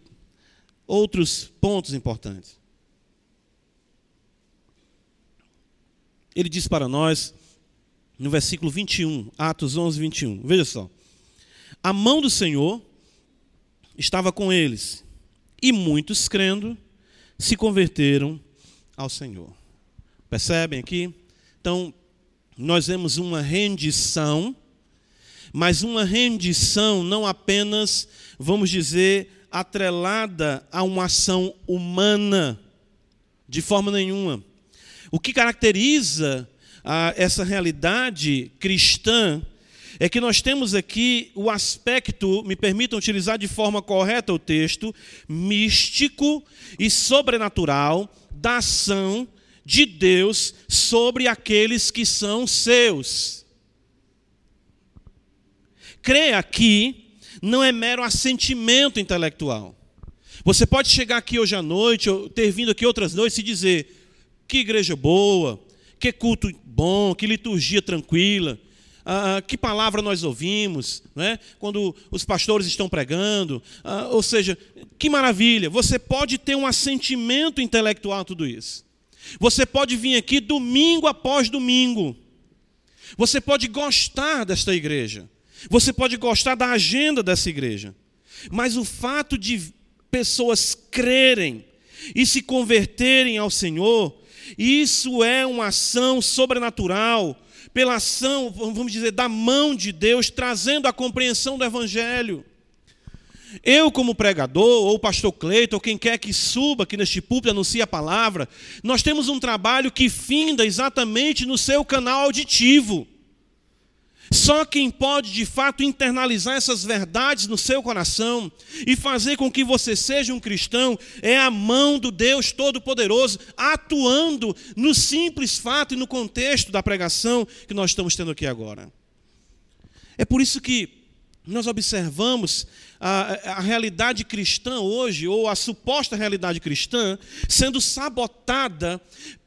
outros pontos importantes. Ele diz para nós no versículo 21, Atos 11, 21. Veja só. A mão do Senhor estava com eles, e muitos, crendo, se converteram ao Senhor. Percebem aqui? Então, nós vemos uma rendição, mas uma rendição não apenas, vamos dizer, atrelada a uma ação humana, de forma nenhuma. O que caracteriza a essa realidade cristã é que nós temos aqui o aspecto, me permitam utilizar de forma correta o texto, místico e sobrenatural da ação de Deus sobre aqueles que são seus. Crer aqui não é mero assentimento intelectual. Você pode chegar aqui hoje à noite, ou ter vindo aqui outras noites e dizer: que igreja boa, que culto bom, que liturgia tranquila, ah, ah, que palavra nós ouvimos, né? quando os pastores estão pregando, ah, ou seja, que maravilha, você pode ter um assentimento intelectual a tudo isso. Você pode vir aqui domingo após domingo. Você pode gostar desta igreja. Você pode gostar da agenda dessa igreja. Mas o fato de pessoas crerem e se converterem ao Senhor isso é uma ação sobrenatural, pela ação, vamos dizer, da mão de Deus, trazendo a compreensão do Evangelho. Eu, como pregador, ou pastor Cleiton, ou quem quer que suba aqui neste púlpito anuncie a palavra, nós temos um trabalho que finda exatamente no seu canal auditivo. Só quem pode de fato internalizar essas verdades no seu coração e fazer com que você seja um cristão é a mão do Deus Todo-Poderoso atuando no simples fato e no contexto da pregação que nós estamos tendo aqui agora. É por isso que nós observamos a, a, realidade cristã hoje, ou a suposta realidade cristã, sendo sabotada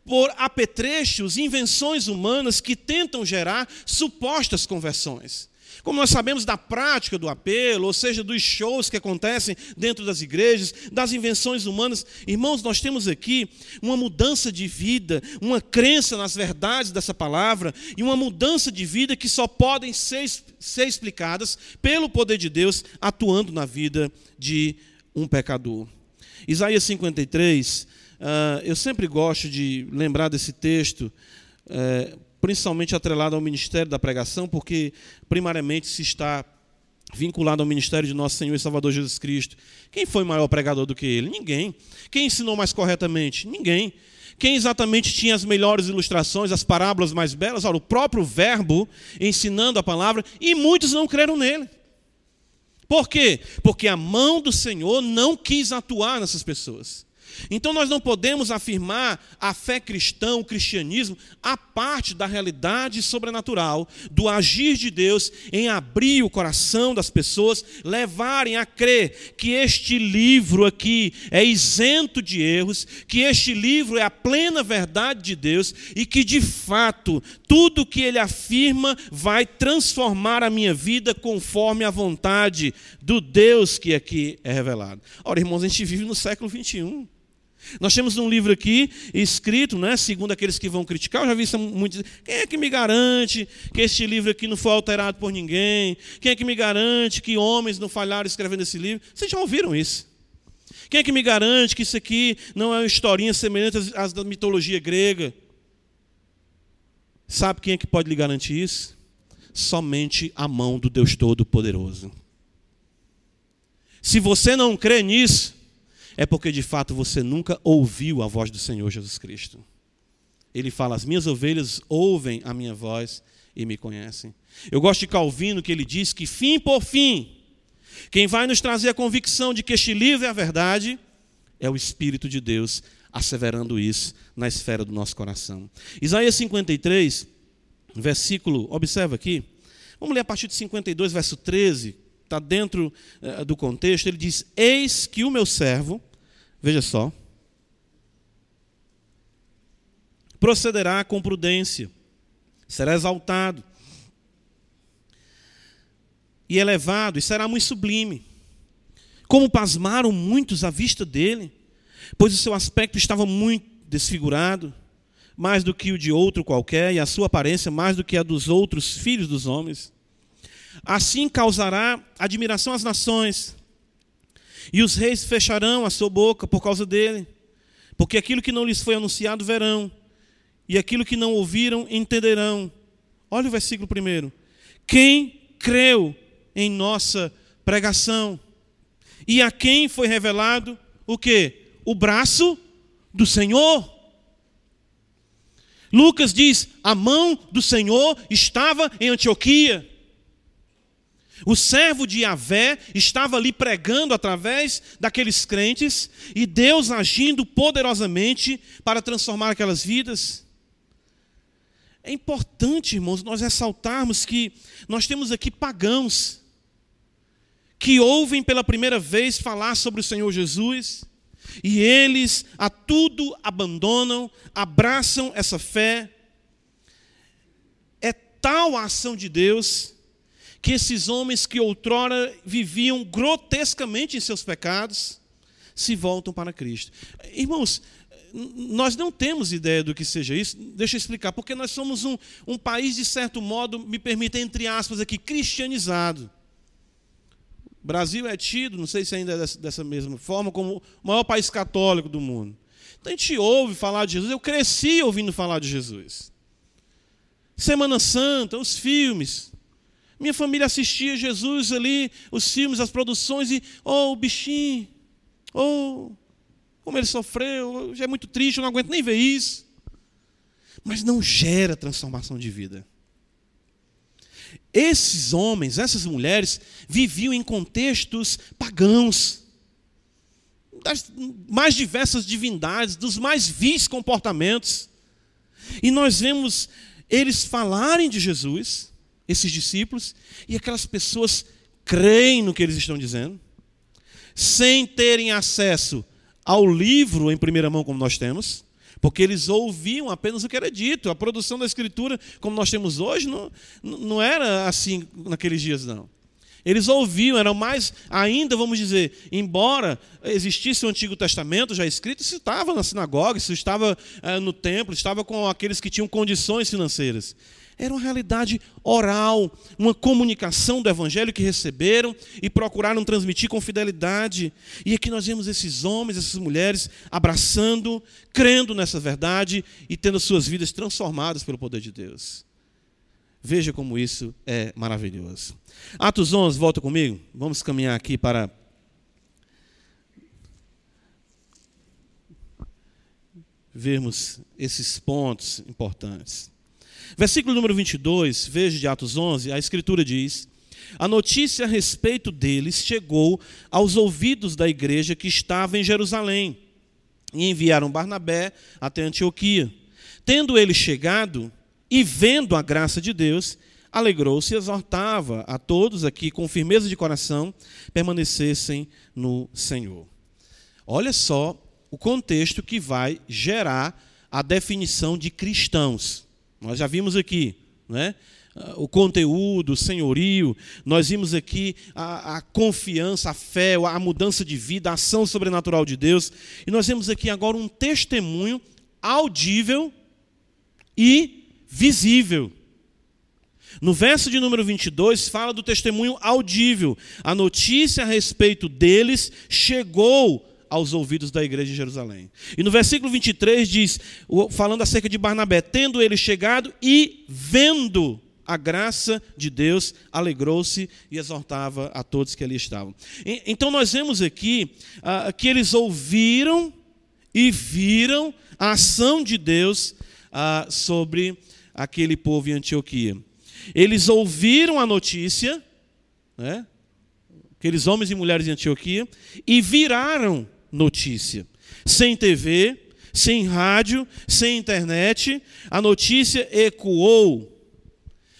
por apetrechos, invenções humanas que tentam gerar supostas conversões. Como nós sabemos da prática do apelo, ou seja, dos shows que acontecem dentro das igrejas, das invenções humanas, irmãos, nós temos aqui uma mudança de vida, uma crença nas verdades dessa palavra e uma mudança de vida que só podem ser, ser explicadas pelo poder de Deus atuando na vida de um pecador. Isaías 53, uh, ah, eu sempre gosto de lembrar desse texto. Uh, principalmente atrelado ao ministério da pregação, porque primariamente se está vinculado ao ministério de nosso Senhor e Salvador Jesus Cristo. Quem foi maior pregador do que ele? Ninguém. Quem ensinou mais corretamente? Ninguém. Quem exatamente tinha as melhores ilustrações, as parábolas mais belas? Ora, o próprio Verbo ensinando a palavra, e muitos não creram nele. Por quê? Porque a mão do Senhor não quis atuar nessas pessoas. Então nós não podemos afirmar a fé cristã, o cristianismo, a parte da realidade sobrenatural, do agir de Deus em abrir o coração das pessoas, levarem a crer que este livro aqui é isento de erros, que este livro é a plena verdade de Deus e que de fato tudo que ele afirma vai transformar a minha vida conforme a vontade do Deus que aqui é revelado. Ora, irmãos, a gente vive no século 21. Nós temos um livro aqui escrito, né, segundo aqueles que vão criticar, eu já vi isso muito. Quem é que me garante que este livro aqui não foi alterado por ninguém? Quem é que me garante que homens não falharam escrevendo esse livro? Vocês já ouviram isso? Quem é que me garante que isso aqui não é uma historinha semelhante às da mitologia grega? Sabe quem é que pode lhe garantir isso? Somente a mão do Deus Todo-Poderoso. Se você não crê nisso, é porque de fato você nunca ouviu a voz do Senhor Jesus Cristo. Ele fala: As minhas ovelhas ouvem a minha voz e me conhecem. Eu gosto de Calvino, que ele diz que, fim por fim, quem vai nos trazer a convicção de que este livro é a verdade é o Espírito de Deus, asseverando isso na esfera do nosso coração. Isaías 53, versículo, observa aqui, vamos ler a partir de 52, verso 13, está dentro uh, do contexto, ele diz: Eis que o meu servo, veja só, procederá com prudência, será exaltado e elevado, e será muito sublime. Como pasmaram muitos à vista dele, pois o seu aspecto estava muito desfigurado, mais do que o de outro qualquer, e a sua aparência mais do que a dos outros filhos dos homens. Assim causará admiração às nações, e os reis fecharão a sua boca por causa dele, porque aquilo que não lhes foi anunciado verão, e aquilo que não ouviram entenderão. Olha o versículo primeiro. Quem creu em nossa pregação? E a quem foi revelado o que? O braço do Senhor. Lucas diz: a mão do Senhor estava em Antioquia. O servo de Yahvé estava ali pregando através daqueles crentes e Deus agindo poderosamente para transformar aquelas vidas. É importante, irmãos, nós ressaltarmos que nós temos aqui pagãos que ouvem pela primeira vez falar sobre o Senhor Jesus e eles a tudo abandonam, abraçam essa fé. É tal a ação de Deus que esses homens que outrora viviam grotescamente em seus pecados se voltam para Cristo. Irmãos, nós não temos ideia do que seja isso, deixa eu explicar, porque nós somos um, um país, de certo modo, me permita, entre aspas, aqui, cristianizado. O Brasil é tido, não sei se ainda é dessa, dessa mesma forma, como o maior país católico do mundo. Então a gente ouve falar de Jesus, eu cresci ouvindo falar de Jesus. Semana Santa, os filmes, minha família assistia Jesus ali, os filmes, as produções, e, oh, o bichinho, oh, como ele sofreu, já é muito triste, eu não aguento nem ver isso. Mas não gera transformação de vida. Esses homens, essas mulheres, viviam em contextos pagãos, das mais diversas divindades, dos mais vis comportamentos. E nós vemos eles falarem de Jesus, esses discípulos, e aquelas pessoas creem no que eles estão dizendo, sem terem acesso ao livro em primeira mão, como nós temos, porque eles ouviam apenas o que era dito. A produção da escritura, como nós temos hoje, não, não era assim naqueles dias, não. Eles ouviam, eram mais ainda, vamos dizer, embora existisse o Antigo Testamento já escrito, isso estava na sinagoga, isso estava é, no templo, estava com aqueles que tinham condições financeiras. Era uma realidade oral, uma comunicação do Evangelho que receberam e procuraram transmitir com fidelidade. E aqui nós vemos esses homens, essas mulheres abraçando, crendo nessa verdade e tendo suas vidas transformadas pelo poder de Deus. Veja como isso é maravilhoso. Atos 11, volta comigo. Vamos caminhar aqui para vermos esses pontos importantes. Versículo número 22, veja de Atos 11, a Escritura diz: A notícia a respeito deles chegou aos ouvidos da igreja que estava em Jerusalém, e enviaram Barnabé até Antioquia. Tendo ele chegado e vendo a graça de Deus, alegrou-se e exortava a todos aqui, com firmeza de coração, permanecessem no Senhor. Olha só o contexto que vai gerar a definição de cristãos. Nós já vimos aqui, né? o conteúdo, o senhorio, nós vimos aqui a, a, confiança, a fé, a mudança de vida, a ação sobrenatural de Deus, e nós vemos aqui agora um testemunho audível e visível. No verso de número 22, fala do testemunho audível. A notícia a respeito deles chegou aos ouvidos da igreja de Jerusalém. E no versículo 23 diz, falando acerca de Barnabé, tendo ele chegado e vendo a graça de Deus, alegrou-se e exortava a todos que ali estavam. Então nós vemos aqui ah, que eles ouviram e viram a ação de Deus ah, sobre aquele povo em Antioquia. Eles ouviram a notícia, né, aqueles homens e mulheres de Antioquia, e viraram notícia. Sem TV, sem rádio, sem internet, a notícia ecoou.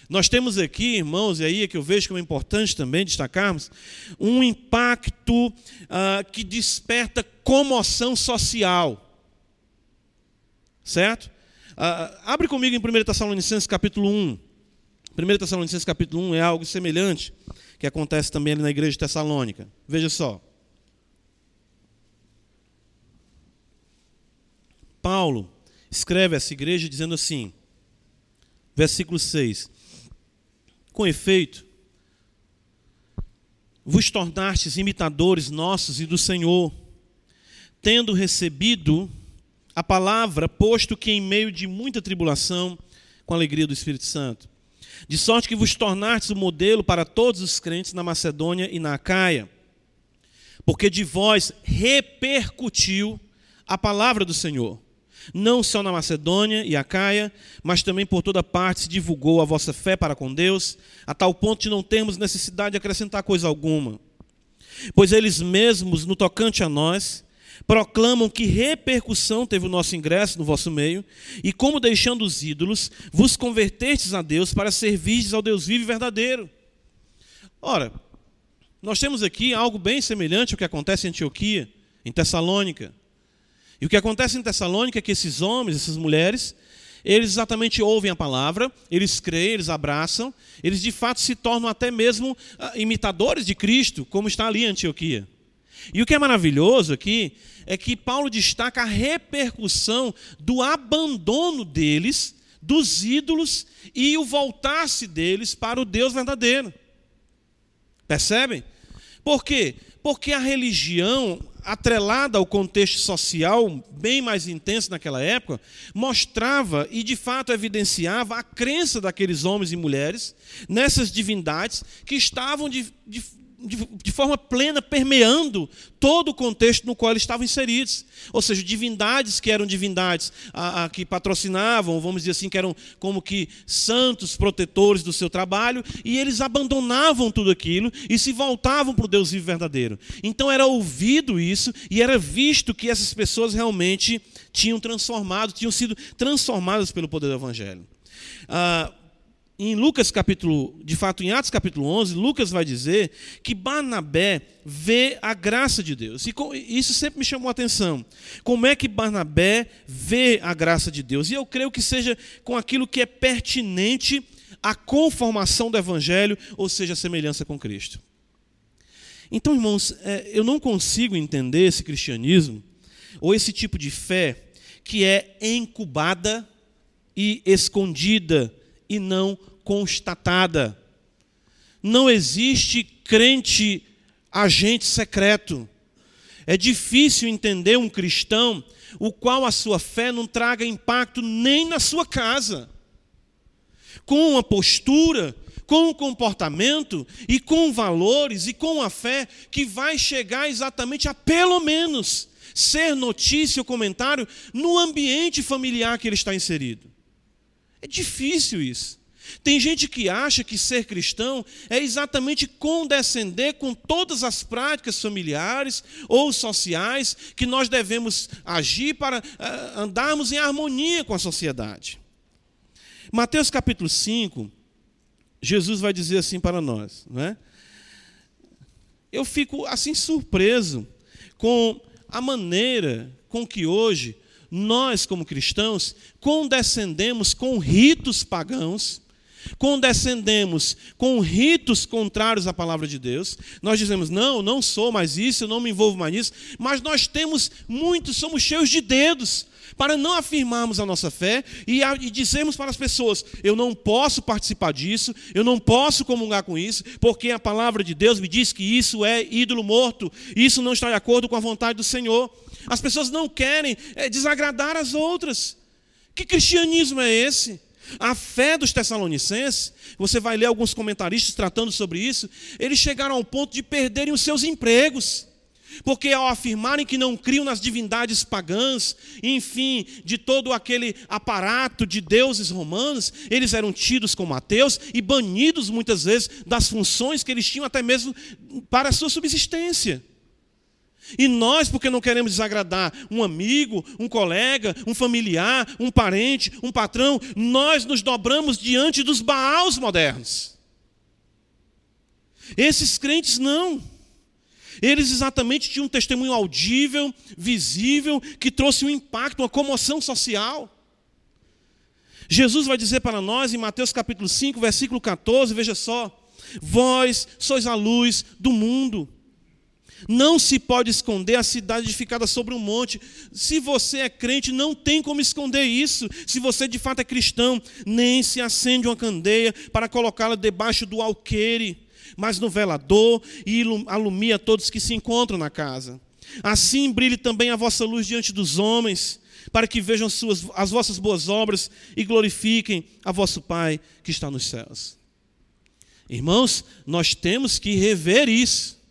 Nós temos aqui, irmãos, e aí é que eu vejo como é importante também destacarmos, um impacto uh, que desperta comoção social. Certo? Uh, abre comigo em 1 Tessalonicenses capítulo 1. 1 Tessalonicenses capítulo 1 é algo semelhante que acontece também ali na igreja de Tessalônica. Veja só. Paulo escreve a essa igreja dizendo assim, versículo 6: Com efeito, vos tornastes imitadores nossos e do Senhor, tendo recebido a palavra, posto que em meio de muita tribulação, com a alegria do Espírito Santo, de sorte que vos tornastes o modelo para todos os crentes na Macedônia e na Acaia, porque de vós repercutiu a palavra do Senhor não só na Macedônia e Acaia, mas também por toda parte se divulgou a vossa fé para com Deus, a tal ponto de não termos necessidade de acrescentar coisa alguma. Pois eles mesmos, no tocante a nós, proclamam que repercussão teve o nosso ingresso no vosso meio, e como deixando os ídolos, vos convertestes a Deus para servirdes ao Deus vivo e verdadeiro. Ora, nós temos aqui algo bem semelhante ao que acontece em Antioquia, em Tessalônica. E o que acontece em Tessalônica é que esses homens, essas mulheres, eles exatamente ouvem a palavra, eles creem, eles abraçam, eles de fato se tornam até mesmo ah, imitadores de Cristo, como está ali em Antioquia. E o que é maravilhoso aqui é que Paulo destaca a repercussão do abandono deles, dos ídolos e o voltar-se deles para o Deus verdadeiro. Percebem? Por quê? Porque a religião, atrelada ao contexto social bem mais intenso naquela época, mostrava e de fato evidenciava a crença daqueles homens e mulheres nessas divindades que estavam de, de, de, de, forma plena permeando todo o contexto no qual eles estavam inseridos. Ou seja, divindades que eram divindades a, a, que patrocinavam, vamos dizer assim, que eram como que santos protetores do seu trabalho, e eles abandonavam tudo aquilo e se voltavam para o Deus vivo verdadeiro. Então era ouvido isso e era visto que essas pessoas realmente tinham transformado, tinham sido transformadas pelo poder do Evangelho. Ah, em Lucas capítulo, de fato em Atos capítulo 11, Lucas vai dizer que Barnabé vê a graça de Deus. E isso sempre me chamou a atenção. Como é que Barnabé vê a graça de Deus? E eu creio que seja com aquilo que é pertinente à conformação do evangelho, ou seja, a semelhança com Cristo. Então, irmãos, é, eu não consigo entender esse cristianismo ou esse tipo de fé que é incubada e escondida e não constatada. Não existe crente agente secreto. É difícil entender um cristão o qual a sua fé não traga impacto nem na sua casa. Com uma postura, com um comportamento e com valores e com a fé que vai chegar exatamente a pelo menos ser notícia ou comentário no ambiente familiar que ele está inserido. É difícil isso. Tem gente que acha que ser cristão é exatamente condescender com todas as práticas familiares ou sociais que nós devemos agir para uh, andarmos em harmonia com a sociedade. Mateus capítulo 5, Jesus vai dizer assim para nós, não é? Eu fico assim surpreso com a maneira com que hoje nós, como cristãos, condescendemos com ritos pagãos, condescendemos com ritos contrários à palavra de Deus. Nós dizemos, não, não sou mais isso, eu não me envolvo mais nisso, mas nós temos muitos, somos cheios de dedos para não afirmarmos a nossa fé e, a, e dizermos para as pessoas: eu não posso participar disso, eu não posso comungar com isso, porque a palavra de Deus me diz que isso é ídolo morto, isso não está de acordo com a vontade do Senhor. As pessoas não querem é, desagradar as outras. Que cristianismo é esse? A fé dos Tessalonicenses, você vai ler alguns comentaristas tratando sobre isso, eles chegaram ao ponto de perderem os seus empregos. Porque ao afirmarem que não criam nas divindades pagãs, enfim, de todo aquele aparato de deuses romanos, eles eram tidos como ateus e banidos muitas vezes das funções que eles tinham até mesmo para a sua subsistência. E nós, porque não queremos desagradar um amigo, um colega, um familiar, um parente, um patrão, nós nos dobramos diante dos Baals modernos. Esses crentes não. Eles exatamente tinham um testemunho audível, visível, que trouxe um impacto, uma comoção social. Jesus vai dizer para nós em Mateus capítulo 5, versículo 14, veja só: Vós sois a luz do mundo. Não se pode esconder a cidade edificada sobre um monte. Se você é crente, não tem como esconder isso. Se você de fato é cristão, nem se acende uma candeia para colocá-la debaixo do alqueire, mas no velador e alumia todos que se encontram na casa. Assim brilhe também a vossa luz diante dos homens, para que vejam suas, as vossas boas obras e glorifiquem a vosso Pai que está nos céus. Irmãos, nós temos que rever isso.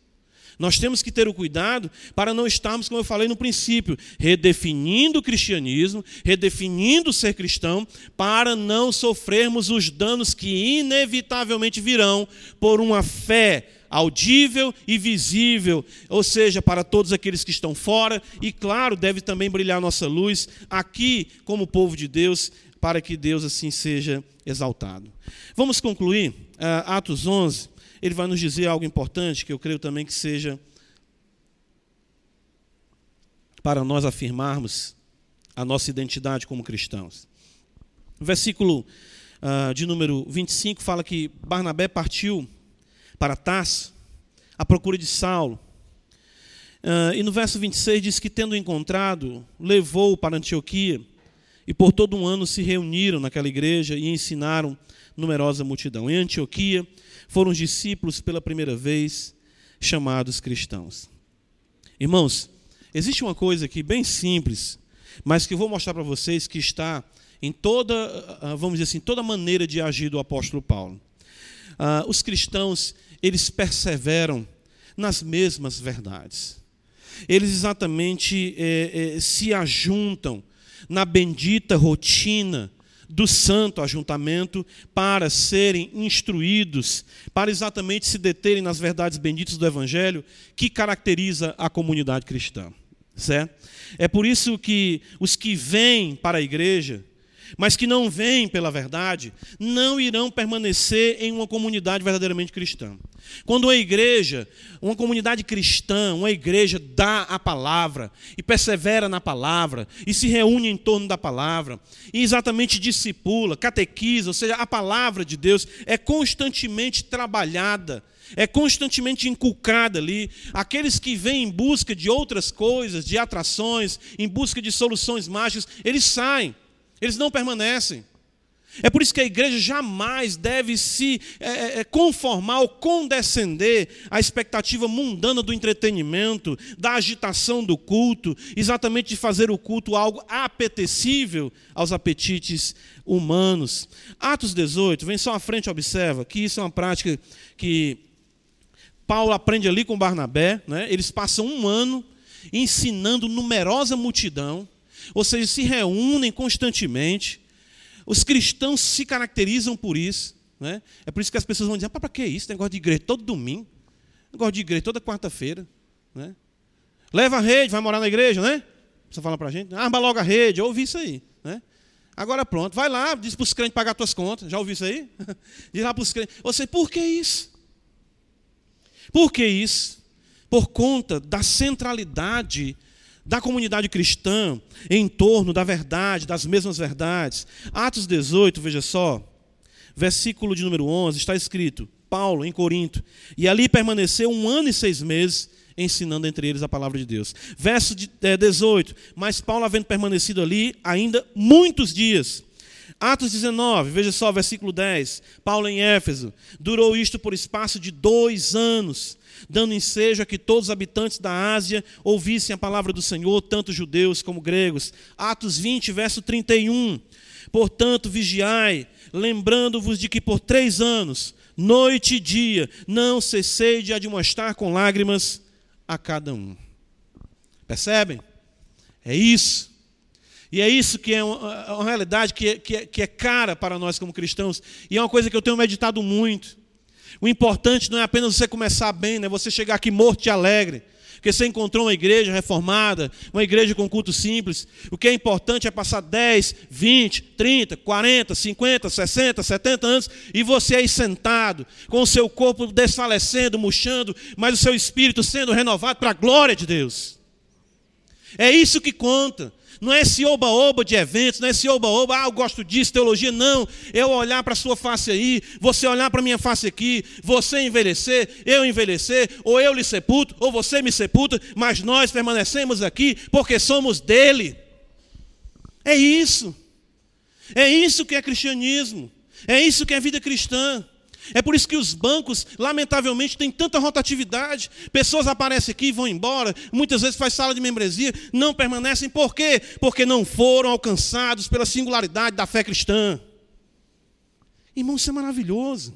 Nós temos que ter o cuidado para não estarmos, como eu falei no princípio, redefinindo o cristianismo, redefinindo ser cristão, para não sofrermos os danos que inevitavelmente virão por uma fé audível e visível, ou seja, para todos aqueles que estão fora, e claro, deve também brilhar nossa luz aqui, como povo de Deus, para que Deus assim seja exaltado. Vamos concluir, uh, Atos 11 ele vai nos dizer algo importante que eu creio também que seja para nós afirmarmos a nossa identidade como cristãos. O versículo uh, de número 25 fala que Barnabé partiu para Tarso à procura de Saulo. Uh, e no verso 26 diz que, tendo encontrado, levou-o para Antioquia, e por todo um ano se reuniram naquela igreja e ensinaram numerosa multidão. Em Antioquia, foram os discípulos pela primeira vez chamados cristãos. Irmãos, existe uma coisa aqui bem simples, mas que eu vou mostrar para vocês que está em toda, ah, vamos dizer assim, toda maneira de agir do apóstolo Paulo. Uh, os cristãos, eles perseveram nas mesmas verdades. Eles exatamente é, é, se ajuntam na bendita rotina do santo ajuntamento para serem instruídos, para exatamente se deterem nas verdades benditas do Evangelho que caracteriza a comunidade cristã. Certo? É por isso que os que vêm para a igreja, mas que não vêm pela verdade, não irão permanecer em uma comunidade verdadeiramente cristã. Quando uma igreja, uma comunidade cristã, uma igreja dá a palavra e persevera na palavra e se reúne em torno da palavra e exatamente discipula, catequiza, ou seja, a palavra de Deus é constantemente trabalhada é constantemente inculcada ali. Aqueles que vêm em busca de outras coisas, de atrações, em busca de soluções mágicas, eles saem, eles não permanecem. É por isso que a igreja jamais deve se é, é, é, conformar ou condescender à expectativa mundana do entretenimento, da agitação do culto, exatamente de fazer o culto algo apetecível aos apetites humanos. Atos 18, vem só à frente, observa que isso é uma prática que Paulo aprende ali com Barnabé, né? eles passam um ano ensinando numerosa multidão, ou seja, se reúnem constantemente. Os cristãos se caracterizam por isso. Né? É por isso que as pessoas vão dizer: para que isso? Negócio de igreja todo domingo, negócio de igreja toda quarta-feira. Né? Leva a rede, vai morar na igreja, né? Você fala para a gente, arma logo a rede, eu ouvi isso aí. Né? Agora pronto, vai lá, diz para os crentes pagar suas contas. Já ouviu isso aí? diz lá para os crentes. Você, por que isso? Por que isso? Por conta da centralidade da comunidade cristã em torno da verdade, das mesmas verdades. Atos 18, veja só, versículo de número 11, está escrito: Paulo, em Corinto, e ali permaneceu um ano e seis meses, ensinando entre eles a palavra de Deus. Verso 18: Mas Paulo, havendo permanecido ali ainda muitos dias, Atos 19, veja só, versículo 10. Paulo em Éfeso. Durou isto por espaço de dois anos, dando ensejo a que todos os habitantes da Ásia ouvissem a palavra do Senhor, tanto judeus como gregos. Atos 20, verso 31. Portanto, vigiai, lembrando-vos de que por três anos, noite e dia, não cessei de admoestar com lágrimas a cada um. Percebem? É isso e é isso que é uma, realidade que é, que, é, que é cara para nós como cristãos. E é uma coisa que eu tenho meditado muito. O importante não é apenas você começar bem, né? você chegar aqui morto e alegre. Porque você encontrou uma igreja reformada, uma igreja com culto simples. O que é importante é passar 10, 20, 30, 40, 50, 60, 70 anos e você aí sentado, com o seu corpo desfalecendo, murchando, mas o seu espírito sendo renovado para a glória de Deus. É isso que conta. Não é esse oba-oba de eventos, não é esse oba-oba, ah, eu gosto disso, teologia, não. Eu olhar para a sua face aí, você olhar para a minha face aqui, você envelhecer, eu envelhecer, ou eu lhe sepulto, ou você me sepulta, mas nós permanecemos aqui porque somos dele. É isso. É isso que é cristianismo. É isso que é vida cristã. É por isso que os bancos, lamentavelmente, têm tanta rotatividade. Pessoas aparecem aqui e vão embora, muitas vezes faz sala de membresia, não permanecem. Por quê? Porque não foram alcançados pela singularidade da fé cristã. Irmão, isso é maravilhoso.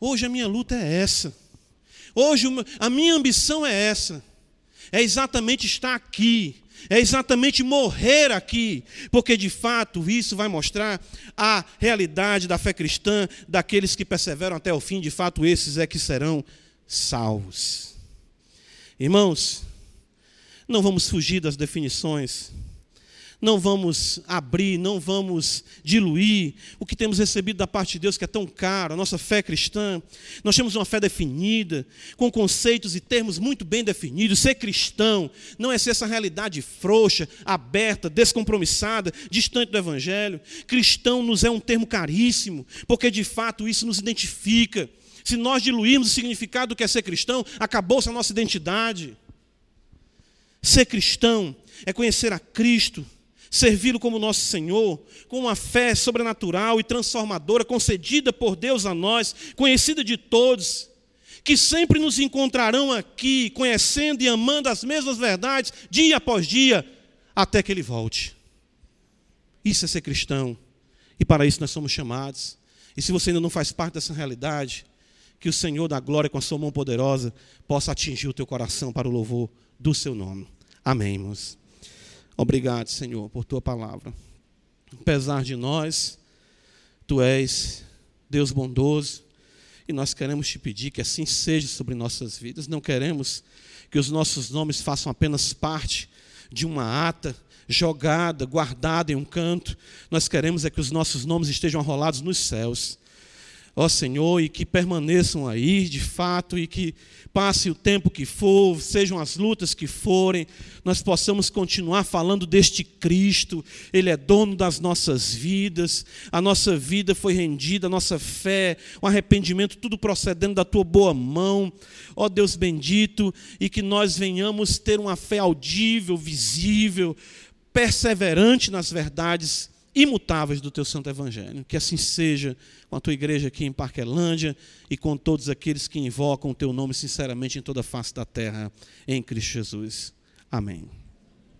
Hoje a minha luta é essa. Hoje a minha ambição é essa. É exatamente estar aqui, é exatamente morrer aqui, porque de fato isso vai mostrar a realidade da fé cristã, daqueles que perseveram até o fim, de fato esses é que serão salvos. Irmãos, não vamos fugir das definições não vamos abrir, não vamos diluir o que temos recebido da parte de Deus, que é tão caro, a nossa fé cristã. Nós temos uma fé definida, com conceitos e termos muito bem definidos. Ser cristão não é ser essa realidade frouxa, aberta, descompromissada, distante do Evangelho. Cristão nos é um termo caríssimo, porque de fato isso nos identifica. Se nós diluirmos o significado do que é ser cristão, acabou-se a nossa identidade. Ser cristão é conhecer a Cristo, servi-lo como nosso Senhor, com uma fé sobrenatural e transformadora concedida por Deus a nós, conhecida de todos, que sempre nos encontrarão aqui, conhecendo e amando as mesmas verdades, dia após dia, até que Ele volte. Isso é ser cristão, e para isso nós somos chamados. E se você ainda não faz parte dessa realidade, que o Senhor da glória, com a sua mão poderosa, possa atingir o teu coração para o louvor do seu nome. Amém, irmãos. Obrigado, Senhor, por tua palavra. Apesar de nós, tu és Deus bondoso e nós queremos te pedir que assim seja sobre nossas vidas. Não queremos que os nossos nomes façam apenas parte de uma ata jogada, guardada em um canto. Nós queremos é que os nossos nomes estejam arrolados nos céus ó Senhor, e que permaneçam aí de fato, e que passe o tempo que for, sejam as lutas que forem, nós possamos continuar falando deste Cristo, Ele é dono das nossas vidas, a nossa vida foi rendida, a nossa fé, o arrependimento, tudo procedendo da Tua boa mão, ó Deus bendito, e que nós venhamos ter uma fé audível, visível, perseverante nas verdades imutáveis do teu santo evangelho. Que assim seja com a tua igreja aqui em Parquelândia e com todos aqueles que invocam o teu nome sinceramente em toda a face da terra, em Cristo Jesus. Amém.